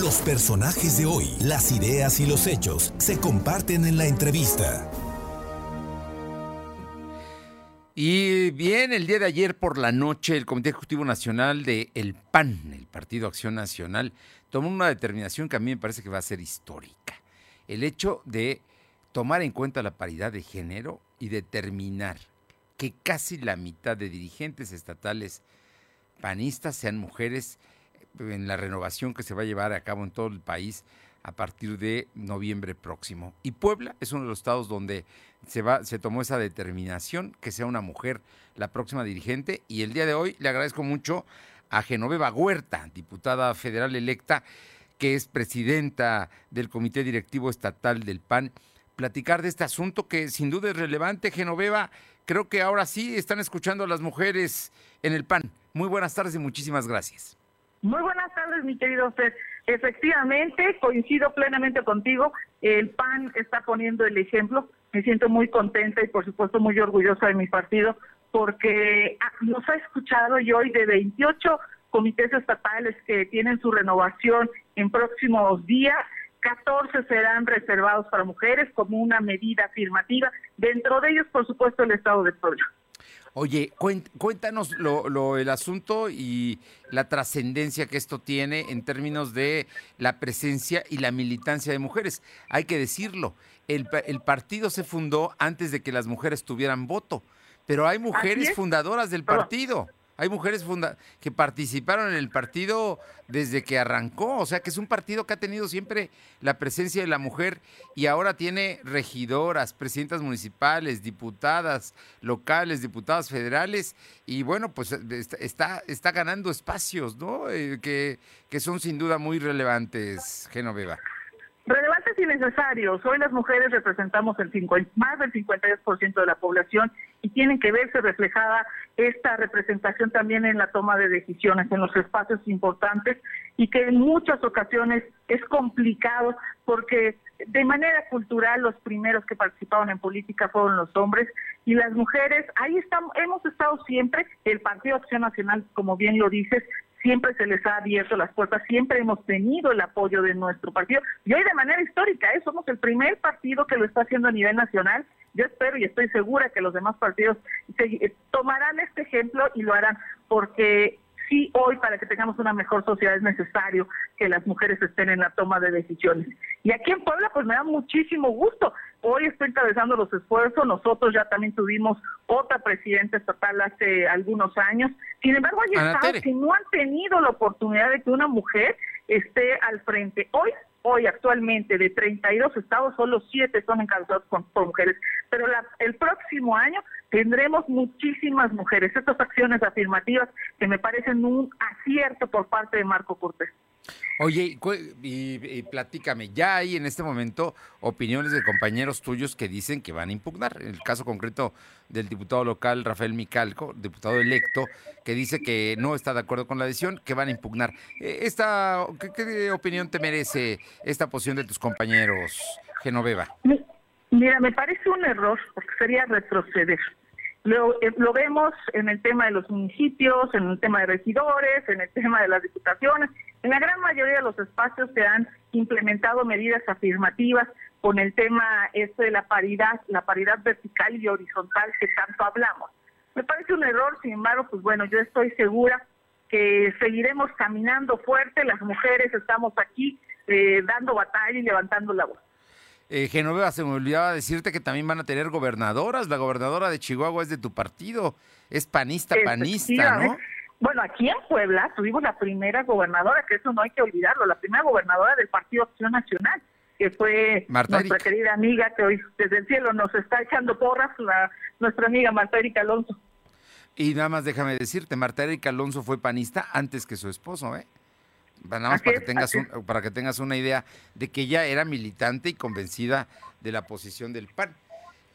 Los personajes de hoy, las ideas y los hechos se comparten en la entrevista. Y bien, el día de ayer por la noche, el Comité Ejecutivo Nacional de El PAN, el Partido Acción Nacional, tomó una determinación que a mí me parece que va a ser histórica. El hecho de tomar en cuenta la paridad de género y determinar que casi la mitad de dirigentes estatales panistas sean mujeres en la renovación que se va a llevar a cabo en todo el país a partir de noviembre próximo. Y Puebla es uno de los estados donde se, va, se tomó esa determinación que sea una mujer la próxima dirigente. Y el día de hoy le agradezco mucho a Genoveva Huerta, diputada federal electa, que es presidenta del Comité Directivo Estatal del PAN, platicar de este asunto que sin duda es relevante. Genoveva, creo que ahora sí están escuchando a las mujeres en el PAN. Muy buenas tardes y muchísimas gracias. Muy buenas tardes, mi querido Fer. Efectivamente, coincido plenamente contigo. El PAN está poniendo el ejemplo. Me siento muy contenta y, por supuesto, muy orgullosa de mi partido porque ah, nos ha escuchado y hoy de 28 comités estatales que tienen su renovación en próximos días, 14 serán reservados para mujeres como una medida afirmativa. Dentro de ellos, por supuesto, el Estado de Puebla. Oye, cuéntanos lo, el asunto y la trascendencia que esto tiene en términos de la presencia y la militancia de mujeres. Hay que decirlo, el, el partido se fundó antes de que las mujeres tuvieran voto, pero hay mujeres fundadoras del partido. Hay mujeres funda que participaron en el partido desde que arrancó, o sea que es un partido que ha tenido siempre la presencia de la mujer y ahora tiene regidoras, presidentas municipales, diputadas locales, diputadas federales y bueno, pues está, está ganando espacios, ¿no? Eh, que, que son sin duda muy relevantes, Genoveva. Relevantes y necesarios. Hoy las mujeres representamos el más del 52% de la población y tienen que verse reflejada esta representación también en la toma de decisiones, en los espacios importantes y que en muchas ocasiones es complicado porque de manera cultural los primeros que participaron en política fueron los hombres y las mujeres, ahí estamos, hemos estado siempre, el Partido Acción Nacional, como bien lo dices, siempre se les ha abierto las puertas, siempre hemos tenido el apoyo de nuestro partido y hoy de manera histórica, ¿eh? somos el primer partido que lo está haciendo a nivel nacional. Yo espero y estoy segura que los demás partidos eh, tomarán este ejemplo y lo harán porque sí hoy para que tengamos una mejor sociedad es necesario que las mujeres estén en la toma de decisiones. Y aquí en Puebla pues me da muchísimo gusto. Hoy estoy encabezando los esfuerzos, nosotros ya también tuvimos otra presidenta estatal hace algunos años. Sin embargo, hay estados que no han tenido la oportunidad de que una mujer esté al frente. Hoy hoy actualmente de 32 estados, solo 7 son encabezados por, mujeres, pero el próximo año tendremos muchísimas mujeres. Estas acciones afirmativas que me parecen un acierto por parte de Marco Cortés. Oye, y, platícame, ya hay en este momento opiniones de compañeros tuyos que dicen que van a impugnar. El caso concreto del diputado local Rafael Micalco, diputado electo, que dice que no está de acuerdo con la decisión, que van a impugnar. Eh, esta, ¿qué, opinión te merece esta posición de tus compañeros, Genoveva? Mira, me parece un error, porque sería retroceder. Lo, eh, lo, vemos en el tema de los municipios, en el tema de regidores, en el tema de las diputaciones. En la gran mayoría de los espacios se han implementado medidas afirmativas con el tema este de la paridad, la paridad vertical y horizontal que tanto hablamos. Me parece un error, sin embargo, pues bueno, yo estoy segura que seguiremos caminando fuerte, las mujeres estamos aquí eh, dando batalla y levantando la voz. Eh, Genoveva, se me olvidaba decirte que también van a tener gobernadoras. La gobernadora de Chihuahua es de tu partido. Es panista, panista, ¿no? Bueno, aquí en Puebla tuvimos la primera gobernadora, que eso no hay que olvidarlo, la primera gobernadora del Partido Acción Nacional, que fue nuestra querida amiga que hoy desde el cielo nos está echando porras, la, nuestra amiga Marta Erika Alonso. Y nada más déjame decirte, Marta Erika Alonso fue panista antes que su esposo, ¿eh? Nada más para que, tengas para que tengas una idea de que ella era militante y convencida de la posición del PAN.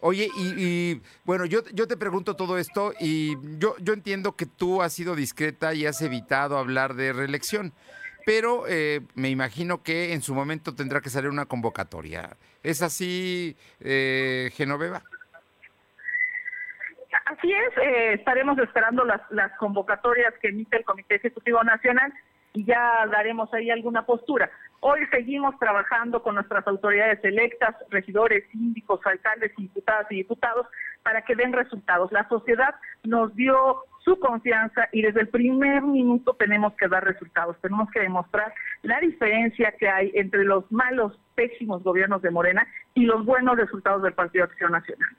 Oye, y, bueno, yo, yo te pregunto todo esto y yo, yo entiendo que tú has sido discreta y has evitado hablar de reelección, pero eh, me imagino que en su momento tendrá que salir una convocatoria. ¿Es así, eh, Genoveva? Así es, eh, estaremos esperando las, las convocatorias que emite el Comité Ejecutivo Nacional y ya daremos ahí alguna postura. Hoy seguimos trabajando con nuestras autoridades electas, regidores, síndicos, alcaldes, diputadas y diputados para que den resultados. La sociedad nos dio su confianza y desde el primer minuto tenemos que dar resultados, tenemos que demostrar la diferencia que hay entre los malos, pésimos gobiernos de Morena y los buenos resultados del Partido Acción Nacional.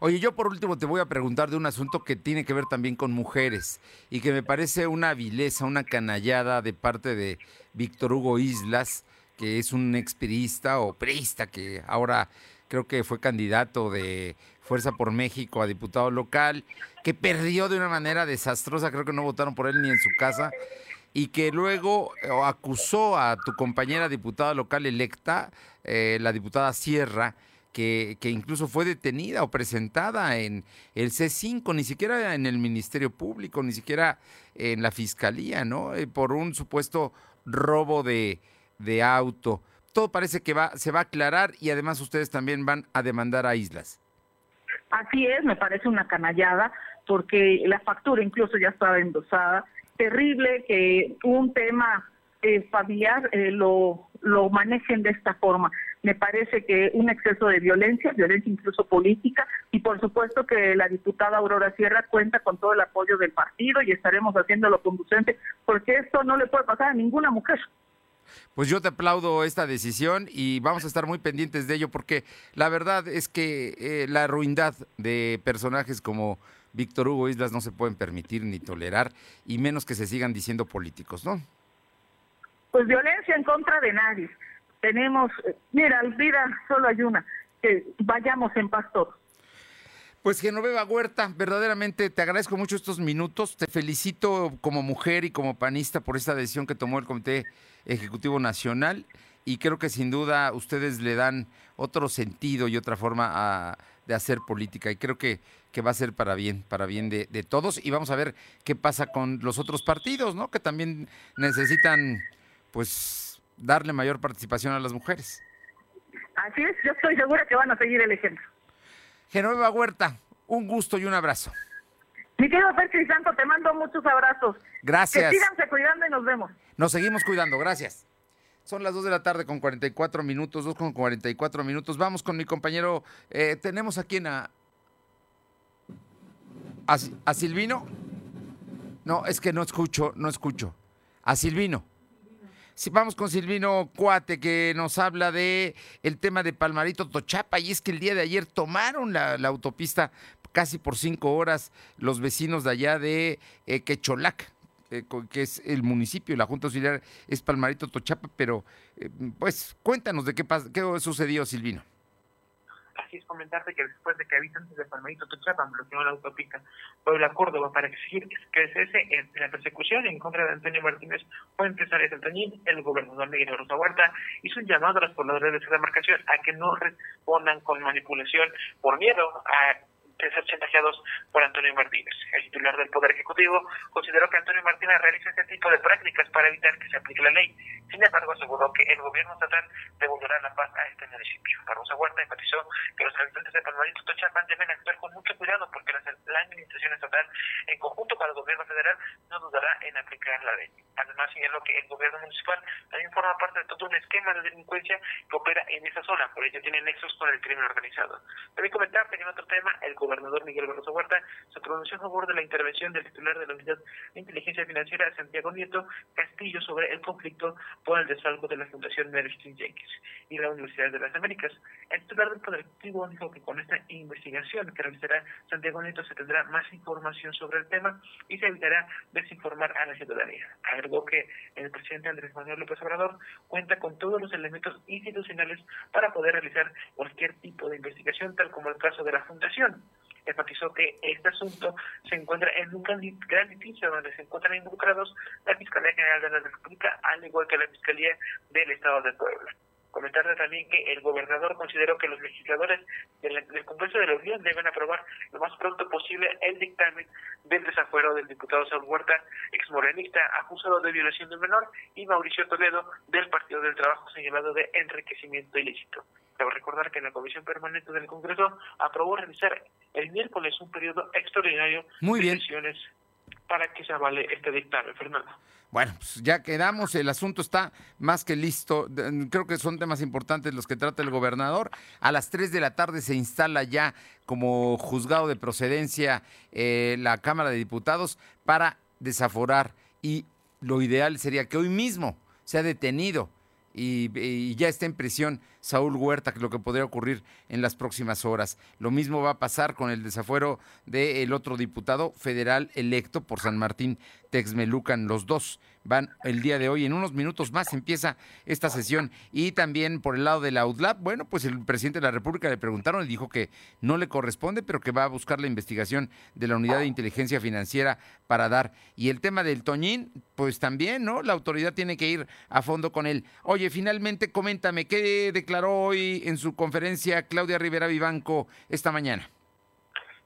Oye, yo por último te voy a preguntar de un asunto que tiene que ver también con mujeres y que me parece una vileza, una canallada de parte de Víctor Hugo Islas, que es un experista o priista que ahora creo que fue candidato de Fuerza por México a diputado local, que perdió de una manera desastrosa, creo que no votaron por él ni en su casa, y que luego eh, acusó a tu compañera diputada local electa, eh, la diputada Sierra, que, incluso fue detenida o presentada en el C5, ni siquiera en el Ministerio Público, ni siquiera en la Fiscalía, ¿no? Eh, por un supuesto robo de, de auto. Todo parece que va, se va a aclarar y además ustedes también van a demandar a Islas. Así es, me parece una canallada, porque la factura incluso ya estaba endosada. Terrible que un tema eh, familiar eh, lo, lo manejen de esta forma me parece que un exceso de violencia, violencia incluso política, y por supuesto que la diputada Aurora Sierra cuenta con todo el apoyo del partido y estaremos haciéndolo conducente, porque esto no le puede pasar a ninguna mujer. Pues yo te aplaudo esta decisión y vamos a estar muy pendientes de ello porque la verdad es que eh, la ruindad de personajes como Víctor Hugo Islas no se pueden permitir ni tolerar y menos que se sigan diciendo políticos, ¿no? Pues violencia en contra de nadie tenemos, eh, mira, vida solo hay una, que vayamos en paz todos. Pues Genoveva Huerta, verdaderamente te agradezco mucho estos minutos, te felicito como mujer y como panista por esta decisión que tomó el Comité Ejecutivo Nacional y creo que sin duda ustedes le dan otro sentido y otra forma de hacer política y creo que, que va a ser para bien, para bien de, todos y vamos a ver qué pasa con los otros partidos, ¿no? Que también necesitan, pues darle mayor participación a las mujeres. Así es, yo estoy segura que van a seguir el ejemplo. Genoveva Huerta, un gusto y un abrazo. Mi querido Percy Santo, te mando muchos abrazos. Gracias. Que síganse cuidando y nos vemos. Nos seguimos cuidando, gracias. Son las 2 de la tarde con 44 minutos, 2 con 44 minutos. Vamos con mi compañero. Eh, tenemos aquí en a, a Silvino. No, es que no escucho, no escucho. A Silvino vamos con Silvino Cuate, que nos habla de el tema de Palmarito Tochapa, y es que el día de ayer tomaron la, autopista casi por cinco horas los vecinos de allá de eh, Quecholac, eh, que es el municipio, la Junta Auxiliar es Palmarito Tochapa, pero eh, pues cuéntanos de qué, qué sucedió, Silvino es comentarte que después de que habitantes de Palmarito Tochapan bloquearon la autopista Puebla Córdoba para exigir que cese la persecución en contra de Antonio Martínez Arias Altañín, el gobernador Miguel Rosa Huerta hizo un llamado a los pobladores de esa demarcación a que no respondan con manipulación por miedo a ser chantajeados por Antonio Martínez. El titular del Poder Ejecutivo consideró que Antonio Martínez realiza este tipo de prácticas para evitar que se aplique la ley. Sin embargo, aseguró que el gobierno estatal devolverá la paz a este municipio. Barbosa Huerta enfatizó que los habitantes de Palmarito Tochapán deben actuar con mucho cuidado porque la, administración estatal, en conjunto con el gobierno federal, no dudará en aplicar la ley. Además, señaló que el gobierno municipal también forma parte de todo un esquema de delincuencia que opera en esa zona, por ello tiene nexos con el crimen organizado. También comentar que en otro tema, el gobernador Miguel Barroso Huerta se pronunció a favor de la intervención del titular de la Unidad de Inteligencia Financiera, Santiago Nieto Castillo, sobre el conflicto por el desalgo de la Fundación Mary Jenkins y la Universidad de las Américas. El titular del Poder dijo que con esta investigación que realizará Santiago Nieto se tendrá más información sobre el tema y se evitará desinformar a la ciudadanía. Agregó que el presidente Andrés Manuel López Obrador cuenta con todos los elementos institucionales para poder realizar cualquier tipo de investigación, tal como el caso de la Fundación. Enfatizó que este asunto se encuentra en un gran litigio donde se encuentran involucrados la Fiscalía General de la República, al igual que la Fiscalía del Estado de Puebla. Comentarle también que el gobernador consideró que los legisladores del, Congreso de la Unión deben aprobar lo más pronto posible el dictamen del desafuero del diputado Saúl Huerta, exmorenista, acusado de violación de menor, y Mauricio Toledo, del Partido del Trabajo, señalado de enriquecimiento ilícito. Debo recordar que la Comisión Permanente del Congreso aprobó realizar el miércoles un periodo extraordinario Muy de sesiones para que se avale este dictamen, Fernando. Bueno, pues ya quedamos, el asunto está más que listo. Creo que son temas importantes los que trata el gobernador. A las 3 de la tarde se instala ya como juzgado de procedencia eh, la Cámara de Diputados para desaforar y lo ideal sería que hoy mismo sea detenido y, ya está en prisión Saúl Huerta, que lo que podría ocurrir en las próximas horas. Lo mismo va a pasar con el desafuero del otro diputado federal electo por San Martín Texmelucan. Los dos van el día de hoy. En unos minutos más empieza esta sesión. Y también por el lado de la UDLAP, bueno, pues el presidente de la República le preguntaron y dijo que no le corresponde, pero que va a buscar la investigación de la Unidad de Inteligencia Financiera para dar. Y el tema del Toñín, pues también, ¿no? La autoridad tiene que ir a fondo con él. Oye, finalmente, coméntame, ¿qué declaró hoy en su conferencia Claudia Rivera Vivanco esta mañana?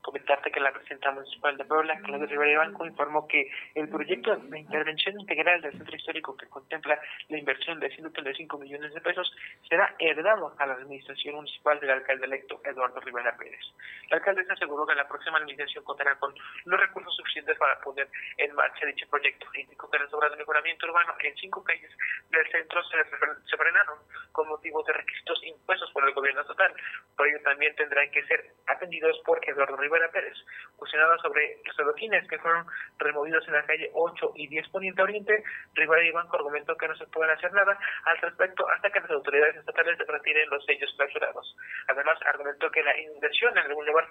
Comentarte que la presidenta municipal de Puebla, Claudia Rivera Banco, informó que el proyecto de intervención integral del centro histórico que contempla la inversión de 135 millones de pesos será heredado a la administración municipal del alcalde electo Eduardo Rivera Pérez. La alcaldesa aseguró que la próxima administración contará con los recursos suficientes para poner en marcha dicho proyecto. Indicó que las obras de mejoramiento urbano en cinco calles del centro se, frenaron con motivo de requisitos impuestos por el gobierno estatal. Por ello también tendrán que ser atendidos por Eduardo Rivera Rivera Pérez, cuestionada sobre los adoquines que fueron removidos en la calle 8 y 10 Poniente Oriente, Rivera y Banco argumentó que no se pueden hacer nada al respecto hasta que las autoridades estatales retiren los sellos clausurados. Además, argumentó que la inundación en algún lugar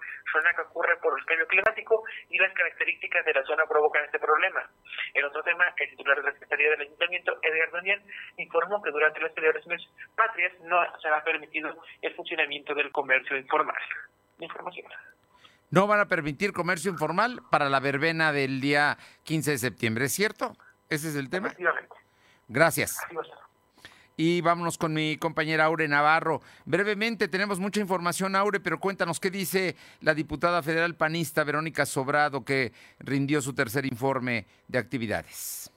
que ocurre por el cambio climático y las características de la zona provocan este problema. En otro tema, el titular de la Secretaría del Ayuntamiento, Edgar Daniel, informó que durante las celebraciones patrias no se ha permitido el funcionamiento del comercio informal. Información. No van a permitir comercio informal para la verbena del día 15 de septiembre, ¿es cierto? ¿Ese es el tema? Gracias. Y vámonos con mi compañera Aure Navarro. Brevemente, tenemos mucha información, Aure, pero cuéntanos qué dice la diputada federal panista Verónica Sobrado, que rindió su tercer informe de actividades.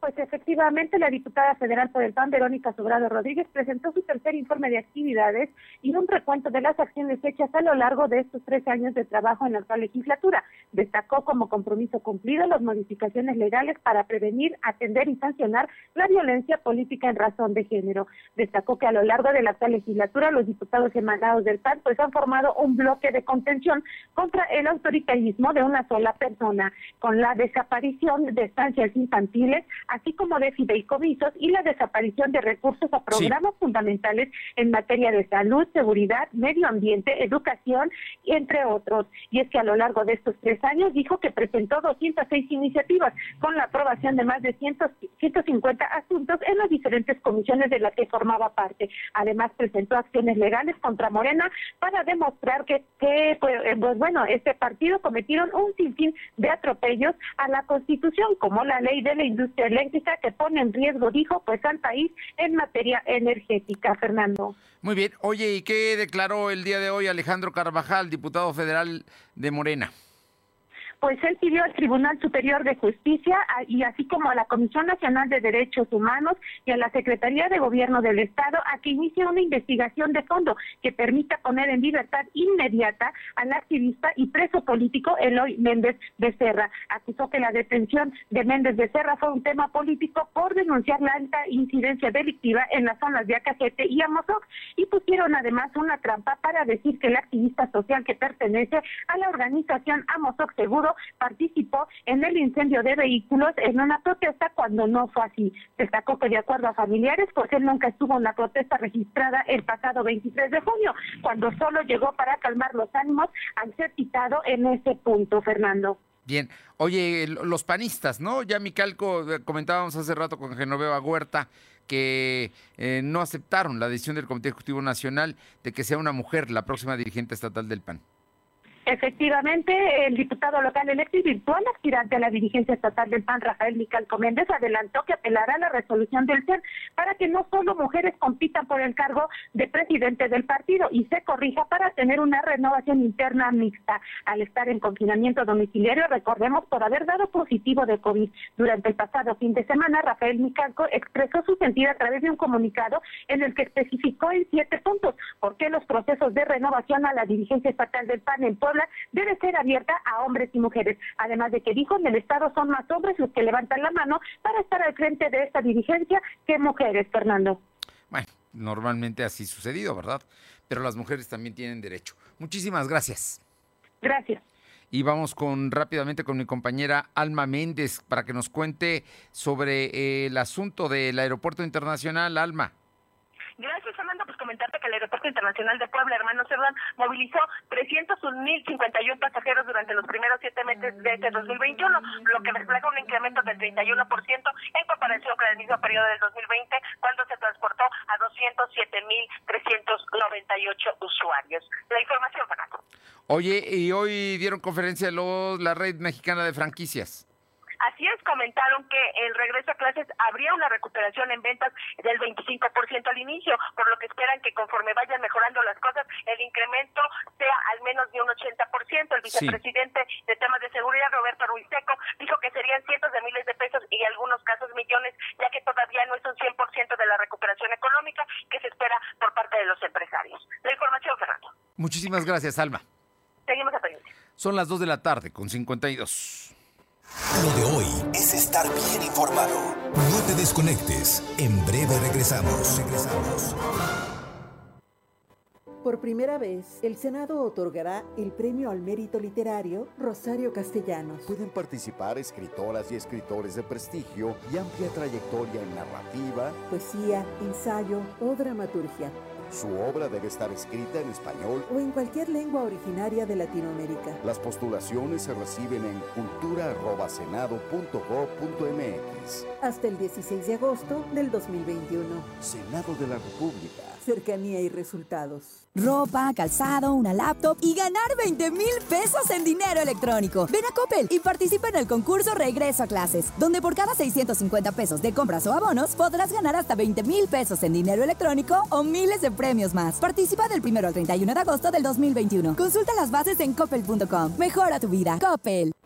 Pues efectivamente, la diputada federal por el PAN, Verónica Sobrado Rodríguez, presentó su tercer informe de actividades y un recuento de las acciones hechas a lo largo de estos tres años de trabajo en la actual legislatura. Destacó como compromiso cumplido las modificaciones legales para prevenir, atender y sancionar la violencia política en razón de género. Destacó que a lo largo de la actual legislatura los diputados emanados del PAN pues han formado un bloque de contención contra el autoritarismo de una sola persona, con la desaparición de estancias infantiles, así como de fideicomisos y la desaparición de recursos a programas fundamentales en materia de salud, seguridad, medio ambiente, educación, entre otros. Y es que a lo largo de estos tres años dijo que presentó 206 iniciativas con la aprobación de más de 100, 150 asuntos en las diferentes comisiones de las que formaba parte. Además, presentó acciones legales contra Morena para demostrar que, que pues, eh, pues bueno, este partido cometieron un sinfín de atropellos a la Constitución, como la ley de la industria que pone en riesgo, dijo, pues al país en materia energética, Fernando. Muy bien. Oye, ¿y qué declaró el día de hoy Alejandro Carvajal, diputado federal de Morena? Pues él pidió al Tribunal Superior de Justicia y así como a la Comisión Nacional de Derechos Humanos y a la Secretaría de Gobierno del Estado a que inicie una investigación de fondo que permita poner en libertad inmediata al activista y preso político Eloy Méndez Becerra. Acusó que la detención de Méndez Becerra fue un tema político por denunciar la alta incidencia delictiva en las zonas de Acajete y Amozoc y pusieron además una trampa para decir que el activista social que pertenece a la organización Amozoc Seguro participó en el incendio de vehículos en una protesta cuando no fue así. Destacó que de acuerdo a familiares, pues él nunca estuvo en la protesta registrada el pasado 23 de junio, cuando solo llegó para calmar los ánimos al ser citado en ese punto, Fernando. Bien, oye, los panistas, ¿no? Ya Micalco, eh, comentábamos hace rato con Genoveva Huerta, que eh, no aceptaron la decisión del Comité Ejecutivo Nacional de que sea una mujer la próxima dirigente estatal del PAN. Efectivamente, el diputado local electo y virtual aspirante a la dirigencia estatal del PAN, Rafael Micalco Méndez, adelantó que apelará a la resolución del CEN para que no solo mujeres compitan por el cargo de presidente del partido y se corrija para tener una renovación interna mixta. Al estar en confinamiento domiciliario, recordemos por haber dado positivo de COVID. Durante el pasado fin de semana, Rafael Micalco expresó su sentido a través de un comunicado en el que especificó en siete puntos por qué los procesos de renovación a la dirigencia estatal del PAN en Puebla debe ser abierta a hombres y mujeres. Además de que dijo en el Estado son más hombres los que levantan la mano para estar al frente de esta dirigencia que mujeres, Fernando. Bueno, normalmente así sucedido, ¿verdad? Pero las mujeres también tienen derecho. Muchísimas gracias. Gracias. Y vamos con rápidamente con mi compañera Alma Méndez para que nos cuente sobre eh, el asunto del aeropuerto internacional. Alma. Comentarte que el Aeropuerto Internacional de Puebla, hermano Cerdán, movilizó 301.051 pasajeros durante los primeros siete meses de este 2021, lo que refleja un incremento del 31% en comparación con el mismo periodo del 2020, cuando se transportó a 207.398 usuarios. La información, Fernando. Oye, y hoy dieron conferencia los, la red mexicana de franquicias. Así es, comentaron que el regreso a clases habría una recuperación en ventas del 25% al inicio, por lo que esperan que conforme vayan mejorando las cosas, el incremento sea al menos de un 80%. El vicepresidente de temas de seguridad, Roberto Ruiz Seco, dijo que serían cientos de miles de pesos y en algunos casos millones, ya que todavía no es un 100% de la recuperación económica que se espera por parte de los empresarios. La información, Fernando. Muchísimas gracias, Alma. Seguimos a Son las 2 de la tarde con 52. Lo de hoy es estar bien informado. No te desconectes. En breve regresamos. Regresamos. Por primera vez, el Senado otorgará el Premio al Mérito Literario Rosario Castellanos. Pueden participar escritoras y escritores de prestigio y amplia trayectoria en narrativa, poesía, ensayo o dramaturgia. Su obra debe estar escrita en español o en cualquier lengua originaria de Latinoamérica. Las postulaciones se reciben en cultura.senado.gov.mx hasta el 16 de agosto del 2021. Senado de la República. Cercanía y resultados. Ropa, calzado, una laptop y ganar 20 mil pesos en dinero electrónico. Ven a Coppel y participa en el concurso Regreso a Clases, donde por cada 650 pesos de compras o abonos podrás ganar hasta 20 mil pesos en dinero electrónico o miles de premios más. Participa del 1 al 31 de agosto del 2021. Consulta las bases en coppel.com. Mejora tu vida. Coppel.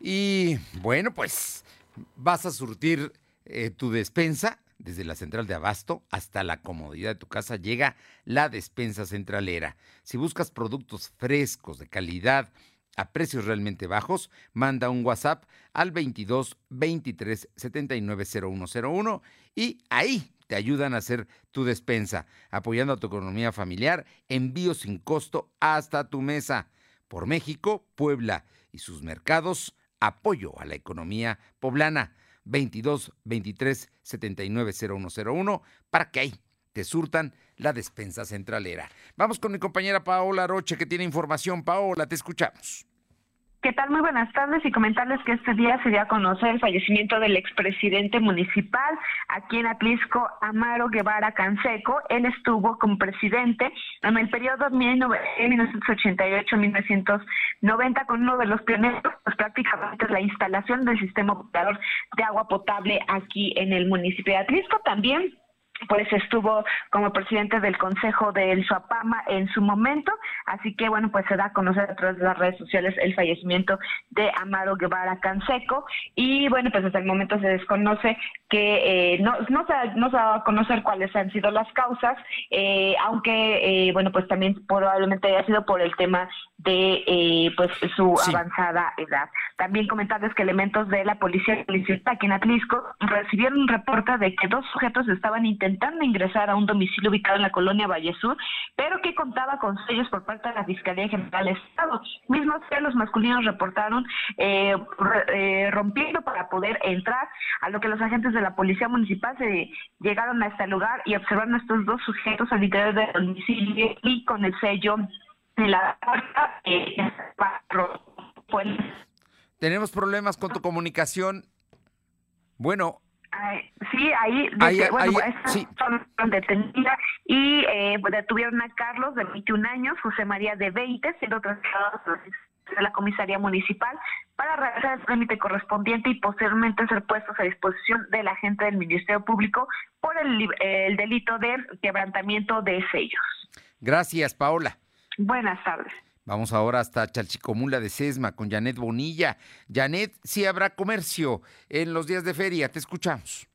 Y bueno, pues vas a surtir eh, tu despensa desde la central de abasto hasta la comodidad de tu casa llega la despensa centralera. Si buscas productos frescos de calidad a precios realmente bajos, manda un WhatsApp al 22 23 79 0101 y ahí te ayudan a hacer tu despensa, apoyando a tu economía familiar, envío sin costo hasta tu mesa. Por México, Puebla y sus mercados, apoyo a la economía poblana. 22 23 79 0101 para que ahí te surtan la despensa centralera. Vamos con mi compañera Paola Roche que tiene información. Paola, te escuchamos. ¿Qué tal? Muy buenas tardes y comentarles que este día se dio a conocer el fallecimiento del expresidente municipal aquí en Atlisco, Amaro Guevara Canseco. Él estuvo como presidente en el periodo 1988-1990 con uno de los pioneros, pues prácticamente la instalación del sistema de agua potable aquí en el municipio de Atlisco. También pues estuvo como presidente del Consejo del Suapama en su momento, así que bueno, pues se da a conocer a través de las redes sociales el fallecimiento de Amaro Guevara Canseco. Y bueno, pues hasta el momento se desconoce que eh, no, no, se, no se va a conocer cuáles han sido las causas, eh, aunque eh, bueno, pues también probablemente haya sido por el tema de eh, pues su avanzada edad. También comentarles que elementos de la policía municipal aquí en Atlisco recibieron un reporte de que dos sujetos estaban intentando ingresar a un domicilio ubicado en la colonia Valle Sur, pero que contaba con sellos por parte de la Fiscalía General del Estado, mismos que los masculinos reportaron eh, eh, rompiendo para poder entrar, a lo que los agentes de la policía municipal se llegaron a este lugar y observaron a estos dos sujetos al interior del domicilio y con el sello la eh, Tenemos problemas con tu comunicación. Bueno. Sí, ahí, bueno, son detenidas y eh, detuvieron a Carlos de 21 años, José María de 20, siendo trasladados a la comisaría municipal para realizar el trámite correspondiente y posteriormente ser puestos a disposición de la agente del Ministerio Público por el, el delito de quebrantamiento de sellos. Gracias, Paola. Buenas tardes. Vamos ahora hasta Chalchicomula de Sesma con Janet Bonilla. Janet, sí habrá comercio en los días de feria. Te escuchamos.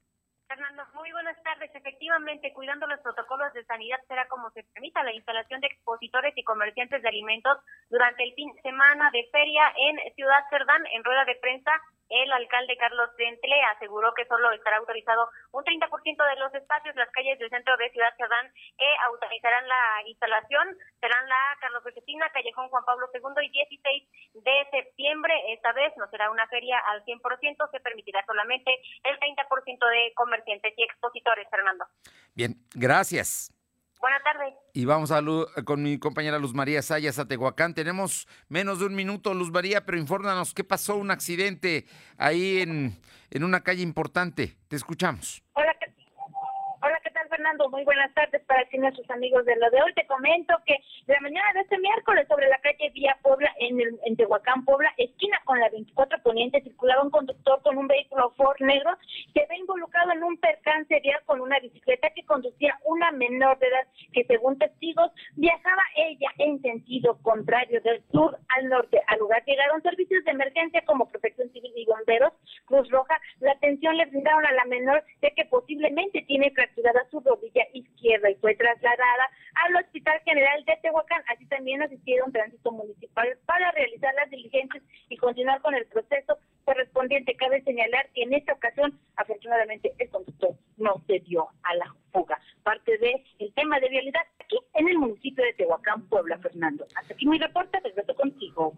Fernando, muy buenas tardes. Efectivamente, cuidando los protocolos de sanidad será como se permita la instalación de expositores y comerciantes de alimentos durante el fin de semana de feria en Ciudad Cerdán. En rueda de prensa, el alcalde Carlos Dentle aseguró que solo estará autorizado un 30% de los espacios, las calles del centro de Ciudad Cerdán, que autorizarán la instalación. Serán la Carlos Becesina, Callejón Juan Pablo II y 16 de septiembre. Esta vez no será una feria al 100%, se permitirá solamente el 30% de comerciantes y expositores, Fernando. Bien, gracias. Buenas tardes. Y vamos a con mi compañera Luz María Sayas a Tehuacán. Tenemos menos de un minuto, Luz María, pero infórmanos qué pasó, un accidente ahí en, en una calle importante. Te escuchamos. Hola, Hola, ¿qué tal, Fernando? Muy buenas tardes para ti, nuestros amigos de lo de hoy. Te comento que la mañana de este miércoles sobre la calle Vía Puebla, en, el, en Tehuacán, Puebla, esquina con la 24 Poniente, circulaba un conductor con un vehículo Ford negro que ve involucrado en un percance vial con una bicicleta que conducía una menor de edad que, según testigos, viajaba ella en sentido contrario del sur al norte. Al lugar llegaron servicios de emergencia como Protección Civil y Bomberos, Cruz Roja. La atención le brindaron a la menor de que posiblemente tiene fracturada su rodilla izquierda y fue trasladada al Hospital General de Tehuacán. Así también asistieron tránsito municipal para realizar las diligencias y continuar con el proceso correspondiente. Cabe señalar que en esta ocasión, afortunadamente, el conductor no se dio a la fuga. Parte de el tema de vialidad aquí en el municipio de Tehuacán, Puebla, Fernando. Hasta aquí mi reporte, regreso contigo.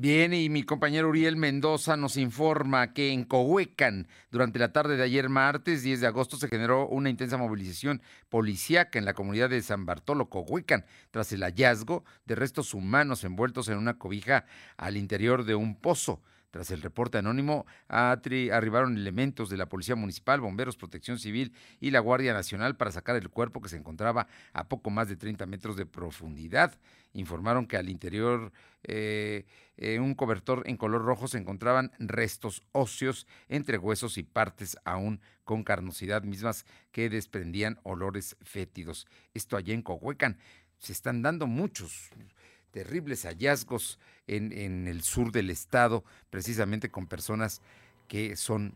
Bien, y mi compañero Uriel Mendoza nos informa que en Cohuecan, durante la tarde de ayer martes 10 de agosto, se generó una intensa movilización policíaca en la comunidad de San Bartolo, Cohuecan, tras el hallazgo de restos humanos envueltos en una cobija al interior de un pozo. Tras el reporte anónimo, arribaron elementos de la Policía Municipal, Bomberos, Protección Civil y la Guardia Nacional para sacar el cuerpo que se encontraba a poco más de 30 metros de profundidad. Informaron que al interior, eh, eh, un cobertor en color rojo, se encontraban restos óseos entre huesos y partes aún con carnosidad mismas que desprendían olores fétidos. Esto allá en Cohuecan. Se están dando muchos terribles hallazgos en, el sur del estado, precisamente con personas que son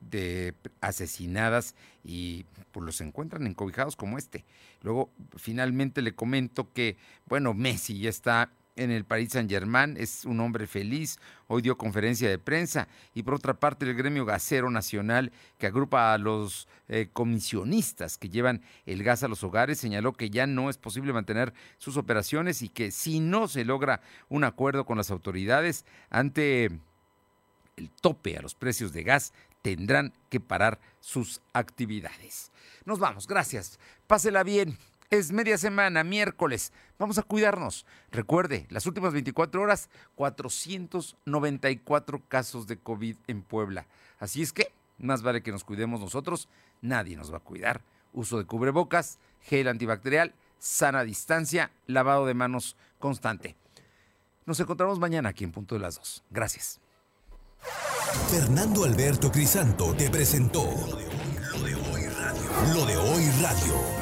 de asesinadas y pues los encuentran encobijados como este. Luego, finalmente le comento que, bueno, Messi ya está en el Paris Saint Germain, es un hombre feliz, hoy dio conferencia de prensa y por otra parte el gremio gasero nacional que agrupa a los eh, comisionistas que llevan el gas a los hogares señaló que ya no es posible mantener sus operaciones y que si no se logra un acuerdo con las autoridades ante el tope a los precios de gas, tendrán que parar sus actividades. Nos vamos, gracias. Pásela bien. Es media semana, miércoles. Vamos a cuidarnos. Recuerde, las últimas 24 horas, 494 casos de COVID en Puebla. Así es que, más vale que nos cuidemos nosotros, nadie nos va a cuidar. Uso de cubrebocas, gel antibacterial, sana distancia, lavado de manos constante. Nos encontramos mañana aquí en Punto de las Dos. Gracias. Fernando Alberto Crisanto te presentó Lo de Hoy Radio. Lo de Hoy Radio.